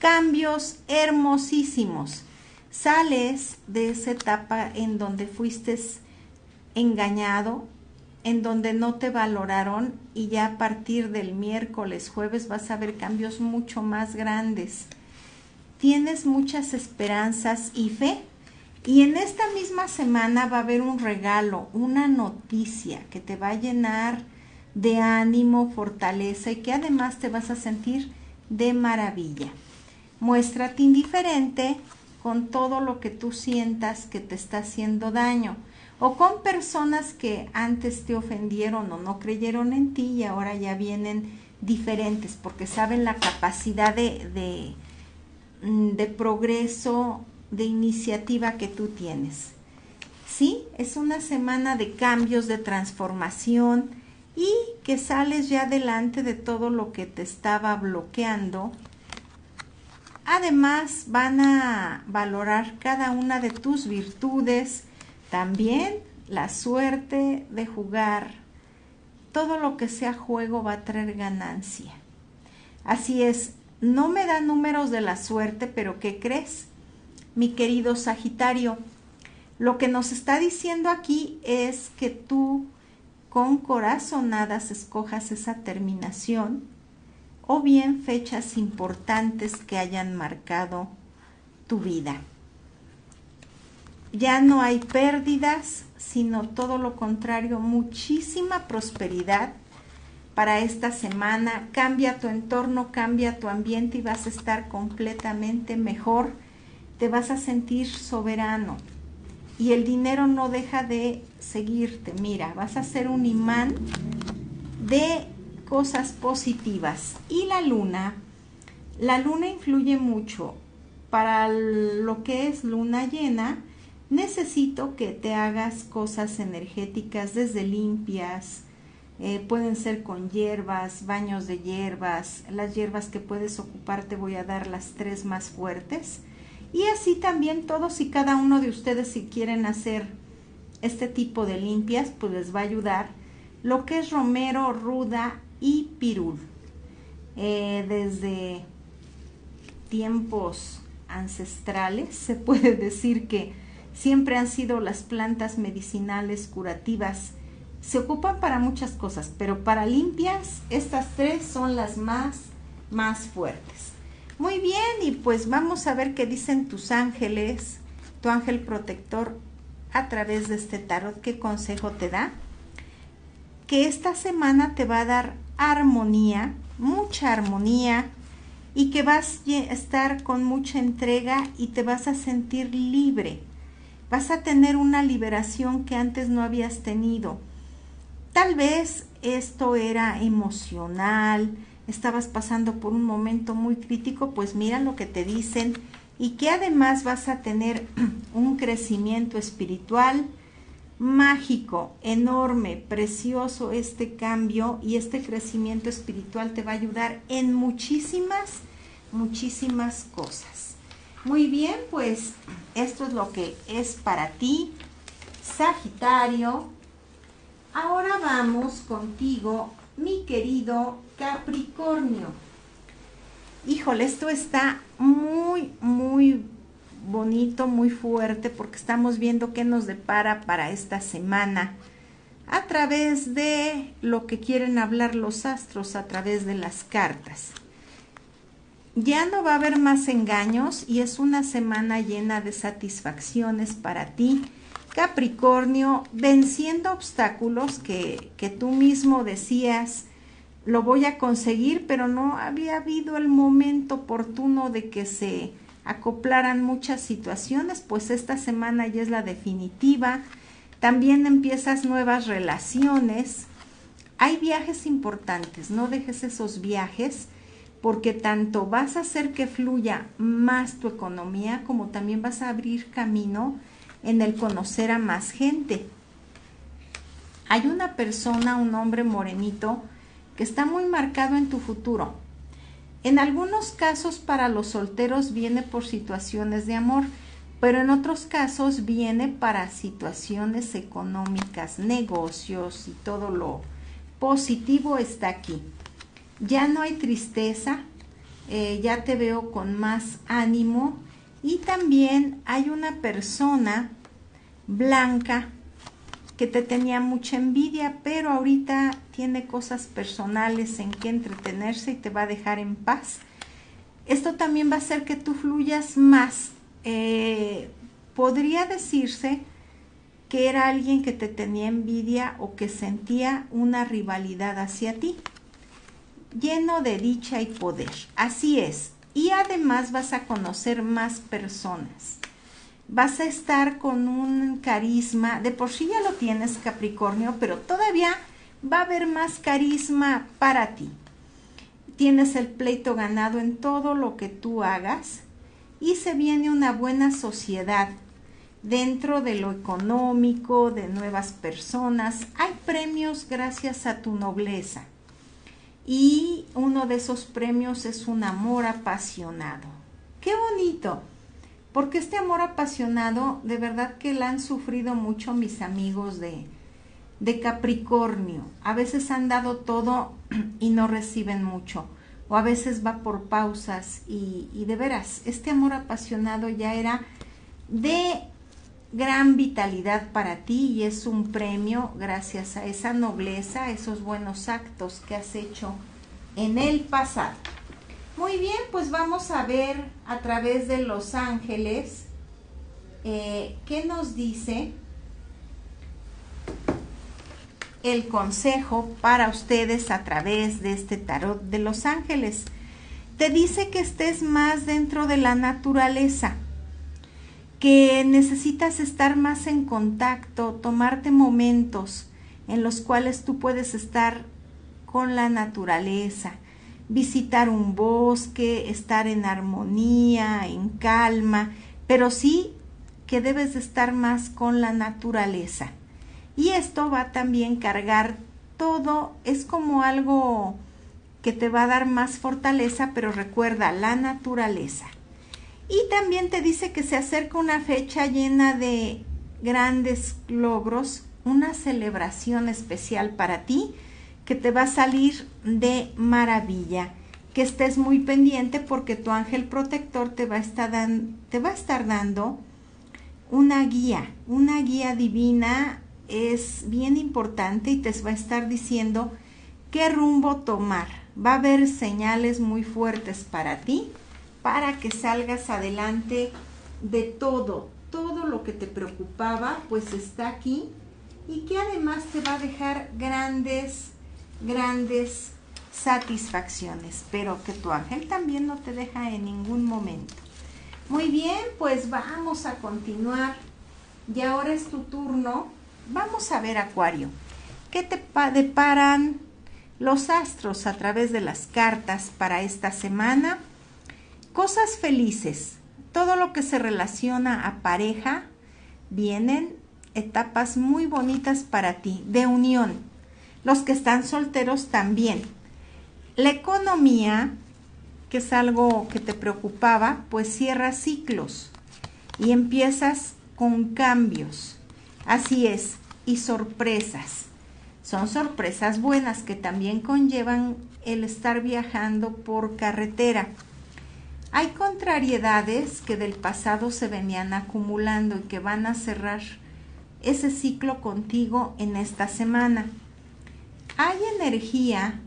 cambios hermosísimos sales de esa etapa en donde fuiste engañado, en donde no te valoraron y ya a partir del miércoles, jueves vas a ver cambios mucho más grandes. Tienes muchas esperanzas y fe. Y en esta misma semana va a haber un regalo, una noticia que te va a llenar de ánimo, fortaleza y que además te vas a sentir de maravilla. Muéstrate indiferente, con todo lo que tú sientas que te está haciendo daño o con personas que antes te ofendieron o no creyeron en ti y ahora ya vienen diferentes porque saben la capacidad de, de, de progreso, de iniciativa que tú tienes. Sí, es una semana de cambios, de transformación y que sales ya delante de todo lo que te estaba bloqueando Además, van a valorar cada una de tus virtudes, también la suerte de jugar. Todo lo que sea juego va a traer ganancia. Así es, no me da números de la suerte, pero ¿qué crees? Mi querido Sagitario, lo que nos está diciendo aquí es que tú con corazonadas escojas esa terminación o bien fechas importantes que hayan marcado tu vida. Ya no hay pérdidas, sino todo lo contrario, muchísima prosperidad para esta semana. Cambia tu entorno, cambia tu ambiente y vas a estar completamente mejor. Te vas a sentir soberano y el dinero no deja de seguirte. Mira, vas a ser un imán de cosas positivas. Y la luna, la luna influye mucho. Para lo que es luna llena, necesito que te hagas cosas energéticas desde limpias, eh, pueden ser con hierbas, baños de hierbas, las hierbas que puedes ocupar te voy a dar las tres más fuertes. Y así también todos y cada uno de ustedes si quieren hacer este tipo de limpias, pues les va a ayudar. Lo que es romero, ruda, y pirul. Eh, desde tiempos ancestrales se puede decir que siempre han sido las plantas medicinales curativas. Se ocupan para muchas cosas, pero para limpias estas tres son las más, más fuertes. Muy bien, y pues vamos a ver qué dicen tus ángeles, tu ángel protector a través de este tarot, qué consejo te da. Que esta semana te va a dar armonía, mucha armonía y que vas a estar con mucha entrega y te vas a sentir libre. Vas a tener una liberación que antes no habías tenido. Tal vez esto era emocional, estabas pasando por un momento muy crítico, pues mira lo que te dicen y que además vas a tener [clears throat] un crecimiento espiritual, mágico, enorme, precioso este cambio y este crecimiento espiritual te va a ayudar en muchísimas, muchísimas cosas. Muy bien, pues esto es lo que es para ti, Sagitario. Ahora vamos contigo, mi querido Capricornio. Híjole, esto está muy, muy bonito, muy fuerte, porque estamos viendo qué nos depara para esta semana a través de lo que quieren hablar los astros, a través de las cartas. Ya no va a haber más engaños y es una semana llena de satisfacciones para ti, Capricornio, venciendo obstáculos que, que tú mismo decías, lo voy a conseguir, pero no había habido el momento oportuno de que se acoplaran muchas situaciones, pues esta semana ya es la definitiva. También empiezas nuevas relaciones. Hay viajes importantes, no dejes esos viajes porque tanto vas a hacer que fluya más tu economía como también vas a abrir camino en el conocer a más gente. Hay una persona, un hombre morenito, que está muy marcado en tu futuro. En algunos casos para los solteros viene por situaciones de amor, pero en otros casos viene para situaciones económicas, negocios y todo lo positivo está aquí. Ya no hay tristeza, eh, ya te veo con más ánimo, y también hay una persona blanca que te tenía mucha envidia, pero ahorita tiene cosas personales en que entretenerse y te va a dejar en paz. Esto también va a hacer que tú fluyas más. Eh, podría decirse que era alguien que te tenía envidia o que sentía una rivalidad hacia ti, lleno de dicha y poder. Así es, y además vas a conocer más personas. Vas a estar con un carisma, de por sí ya lo tienes Capricornio, pero todavía va a haber más carisma para ti. Tienes el pleito ganado en todo lo que tú hagas y se viene una buena sociedad dentro de lo económico, de nuevas personas. Hay premios gracias a tu nobleza y uno de esos premios es un amor apasionado. ¡Qué bonito! Porque este amor apasionado, de verdad que la han sufrido mucho mis amigos de, de Capricornio. A veces han dado todo [clears throat] y no reciben mucho. O a veces va por pausas y, y de veras, este amor apasionado ya era de gran vitalidad para ti y es un premio gracias a esa nobleza, esos buenos actos que has hecho en el pasado. Muy bien, pues vamos a ver a través de los ángeles eh, qué nos dice el consejo para ustedes a través de este tarot de los ángeles. Te dice que estés más dentro de la naturaleza que necesitas estar más en contacto, tomarte momentos en los cuales tú puedes estar con la naturaleza, visitar un bosque, estar en armonía, en calma, pero sí que debes de estar más con la naturaleza. Y esto va también cargar todo, es como algo que te va a dar más fortaleza, pero recuerda la naturaleza. Y también te dice que se acerca una fecha llena de grandes logros, una celebración especial para ti que te va a salir de maravilla. Que estés muy pendiente porque tu ángel protector te va a estar, te va a estar dando una guía, una guía divina es bien importante y te va a estar diciendo qué rumbo tomar. Va a haber señales muy fuertes para ti para que salgas adelante de todo, todo lo que te preocupaba, pues está aquí y que además te va a dejar grandes, grandes satisfacciones, pero que tu ángel también no te deja en ningún momento. Muy bien, pues vamos a continuar. Y ahora es tu turno. Vamos a ver, Acuario, ¿qué te deparan los astros a través de las cartas para esta semana? Cosas felices. Todo lo que se relaciona a pareja, vienen etapas muy bonitas para ti, de unión. Los que están solteros también. La economía, que es algo que te preocupaba, pues cierra ciclos y empiezas con cambios. Así es, y sorpresas. Son sorpresas buenas que también conllevan el estar viajando por carretera hay contrariedades que del pasado se venían acumulando y que van a cerrar ese ciclo contigo en esta semana. Hay energía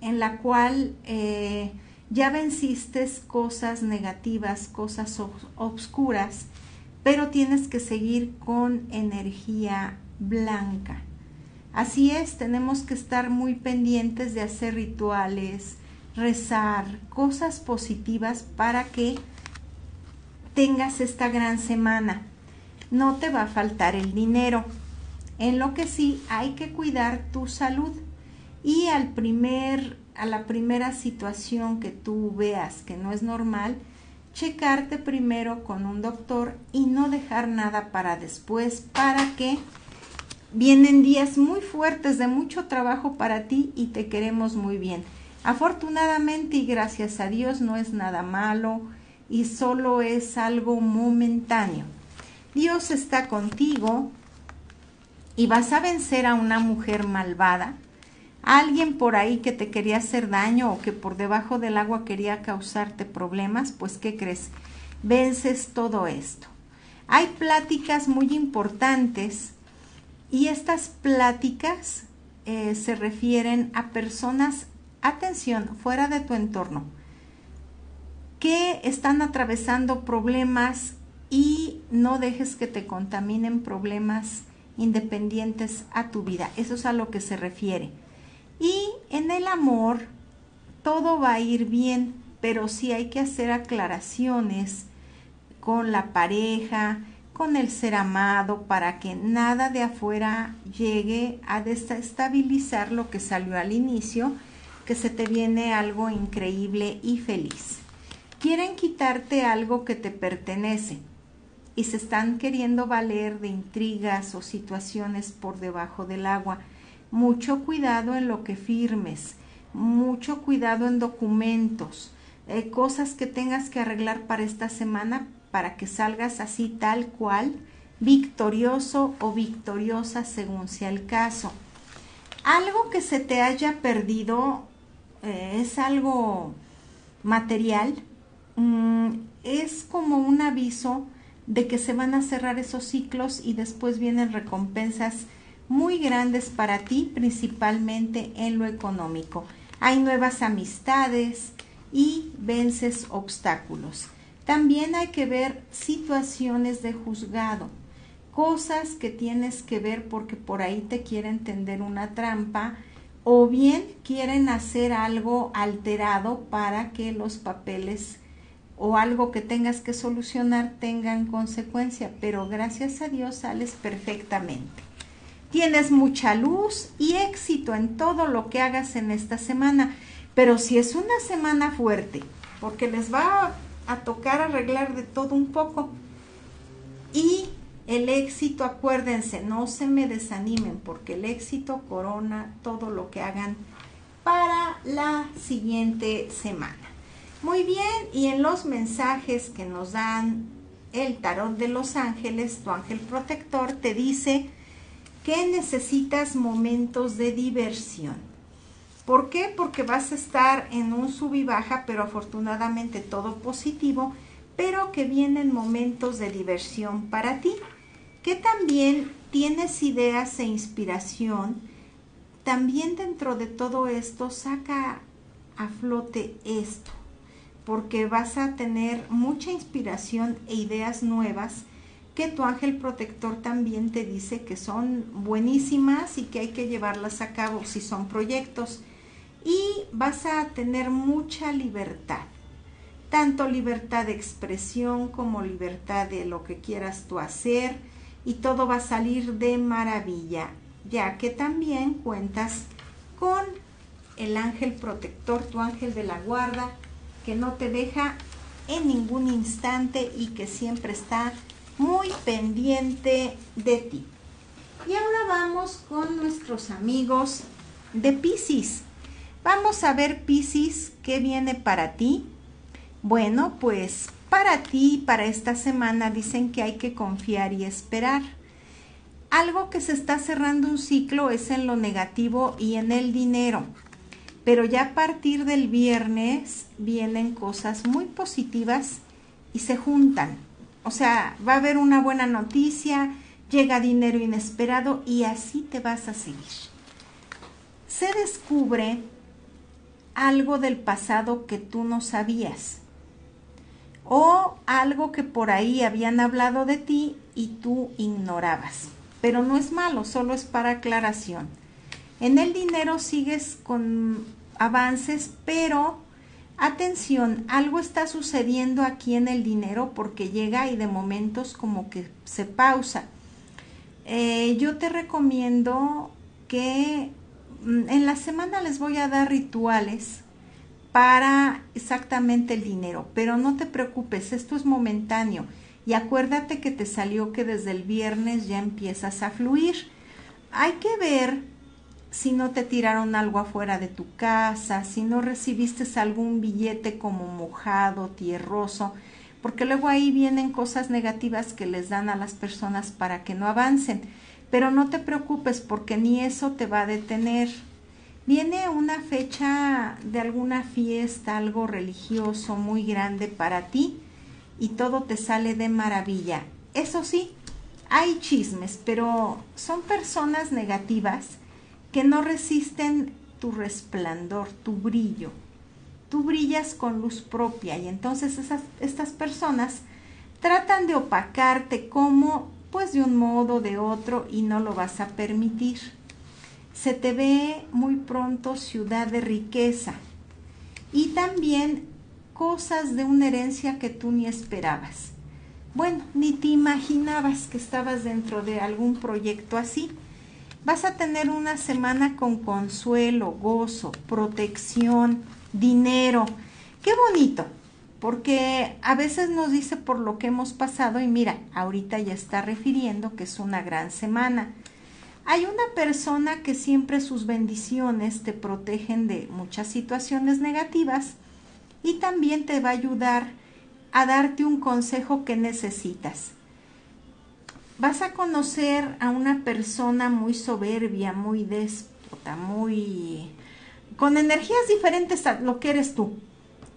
en la cual eh, ya venciste cosas negativas, cosas oscuras, pero tienes que seguir con energía blanca. Así es, tenemos que estar muy pendientes de hacer rituales, rezar, cosas positivas para que tengas esta gran semana. No te va a faltar el dinero. En lo que sí hay que cuidar tu salud. Y al primer, a la primera situación que tú veas que no es normal, checarte primero con un doctor y no dejar nada para después para que vienen días muy fuertes de mucho trabajo para ti y te queremos muy bien. Afortunadamente y gracias a Dios no es nada malo y solo es algo momentáneo. Dios está contigo y vas a vencer a una mujer malvada, a alguien por ahí que te quería hacer daño o que por debajo del agua quería causarte problemas, pues ¿qué crees? Vences todo esto. Hay pláticas muy importantes y estas pláticas eh, se refieren a personas, atención, fuera de tu entorno, que están atravesando problemas y no dejes que te contaminen problemas independientes a tu vida. Eso es a lo que se refiere. Y en el amor todo va a ir bien, pero sí hay que hacer aclaraciones con la pareja, con el ser amado, para que nada de afuera llegue a desestabilizar lo que salió al inicio, que se te viene algo increíble y feliz quieren quitarte algo que te pertenece y se están queriendo valer de intrigas o situaciones por debajo del agua. Mucho cuidado en lo que firmes, mucho cuidado en documentos, eh, cosas que tengas que arreglar para esta semana para que salgas así tal cual, victorioso o victoriosa según sea el caso. Algo que se te haya perdido eh, es algo material, Mm, es como un aviso de que se van a cerrar esos ciclos y después vienen recompensas muy grandes para ti, principalmente en lo económico. Hay nuevas amistades y vences obstáculos. También hay que ver situaciones de juzgado, cosas que tienes que ver porque por ahí te quieren tender una trampa o bien quieren hacer algo alterado para que los papeles o algo que tengas que solucionar tengan consecuencia, pero gracias a Dios sales perfectamente. Tienes mucha luz y éxito en todo lo que hagas en esta semana, pero si es una semana fuerte, porque les va a, tocar arreglar de todo un poco, y el éxito, acuérdense, no se me desanimen, porque el éxito corona todo lo que hagan para la siguiente semana. Muy bien, y en los mensajes que nos dan el tarot de los ángeles, tu ángel protector te dice que necesitas momentos de diversión. ¿Por qué? Porque vas a estar en un sub y baja, pero afortunadamente todo positivo, pero que vienen momentos de diversión para ti, que también tienes ideas e inspiración. También dentro de todo esto saca a flote esto porque vas a tener mucha inspiración e ideas nuevas que tu ángel protector también te dice que son buenísimas y que hay que llevarlas a cabo si son proyectos. Y vas a tener mucha libertad, tanto libertad de expresión como libertad de lo que quieras tú hacer y todo va a salir de maravilla, ya que también cuentas con el ángel protector, tu ángel de la guarda, que no te deja en ningún instante y que siempre está muy pendiente de ti. Y ahora vamos con nuestros amigos de Pisces. Vamos a ver Pisces, ¿qué viene para ti? Bueno, pues para ti, para esta semana, dicen que hay que confiar y esperar. Algo que se está cerrando un ciclo es en lo negativo y en el dinero pero ya a partir del viernes vienen cosas muy positivas y se juntan. O sea, va a haber una buena noticia, llega dinero inesperado y así te vas a seguir. Se descubre algo del pasado que tú no sabías. O algo que por ahí habían hablado de ti y tú ignorabas. Pero no es malo, solo es para aclaración. En el dinero sigues con avances, pero atención, algo está sucediendo aquí en el dinero porque llega y de momentos como que se pausa. Eh, yo te recomiendo que mm, en la semana les voy a dar rituales para exactamente el dinero, pero no te preocupes, esto es momentáneo y acuérdate que te salió que desde el viernes ya empiezas a fluir. Hay que ver si no te tiraron algo afuera de tu casa, si no recibiste algún billete como mojado, tierroso, porque luego ahí vienen cosas negativas que les dan a las personas para que no avancen. Pero no te preocupes porque ni eso te va a detener. Viene una fecha de alguna fiesta, algo religioso muy grande para ti y todo te sale de maravilla. Eso sí, hay chismes, pero son personas negativas que no resisten tu resplandor, tu brillo. Tú brillas con luz propia y entonces esas, estas personas tratan de opacarte como pues de un modo o de otro y no lo vas a permitir. Se te ve muy pronto ciudad de riqueza y también cosas de una herencia que tú ni esperabas. Bueno, ni te imaginabas que estabas dentro de algún proyecto así. Vas a tener una semana con consuelo, gozo, protección, dinero. Qué bonito, porque a veces nos dice por lo que hemos pasado y mira, ahorita ya está refiriendo que es una gran semana. Hay una persona que siempre sus bendiciones te protegen de muchas situaciones negativas y también te va a ayudar a darte un consejo que necesitas vas a conocer a una persona muy soberbia, muy déspota, muy con energías diferentes a lo que eres tú.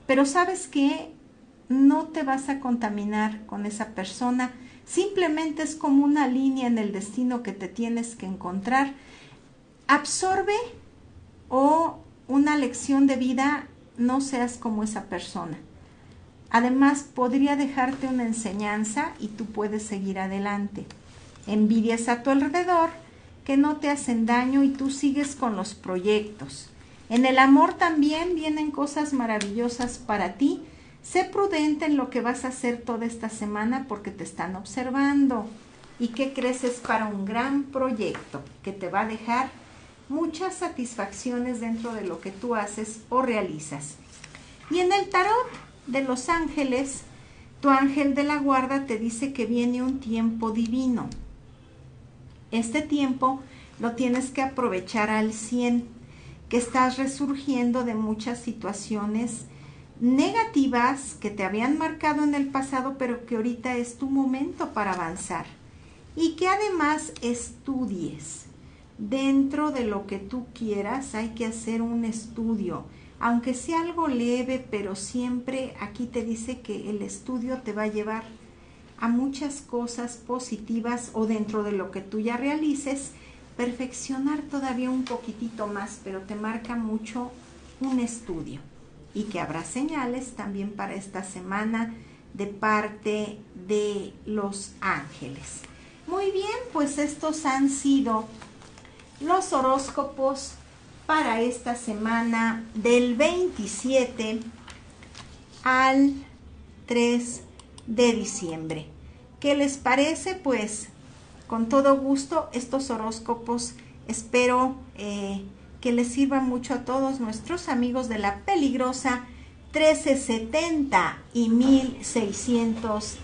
Pero sabes que no te vas a contaminar con esa persona, simplemente es como una línea en el destino que te tienes que encontrar. Absorbe o una lección de vida, no seas como esa persona. Además, podría dejarte una enseñanza y tú puedes seguir adelante. Envidias a tu alrededor que no te hacen daño y tú sigues con los proyectos. En el amor también vienen cosas maravillosas para ti. Sé prudente en lo que vas a hacer toda esta semana porque te están observando. ¿Y qué creces para un gran proyecto que te va a dejar muchas satisfacciones dentro de lo que tú haces o realizas? Y en el tarot de los ángeles, tu ángel de la guarda te dice que viene un tiempo divino. Este tiempo lo tienes que aprovechar al 100, que estás resurgiendo de muchas situaciones negativas que te habían marcado en el pasado, pero que ahorita es tu momento para avanzar. Y que además estudies. Dentro de lo que tú quieras hay que hacer un estudio aunque sea algo leve, pero siempre aquí te dice que el estudio te va a llevar a muchas cosas positivas o dentro de lo que tú ya realices, perfeccionar todavía un poquitito más, pero te marca mucho un estudio y que habrá señales también para esta semana de parte de los ángeles. Muy bien, pues estos han sido los horóscopos para esta semana del 27 al 3 de diciembre. ¿Qué les parece? Pues con todo gusto estos horóscopos espero eh, que les sirvan mucho a todos nuestros amigos de la peligrosa 1370 y 1600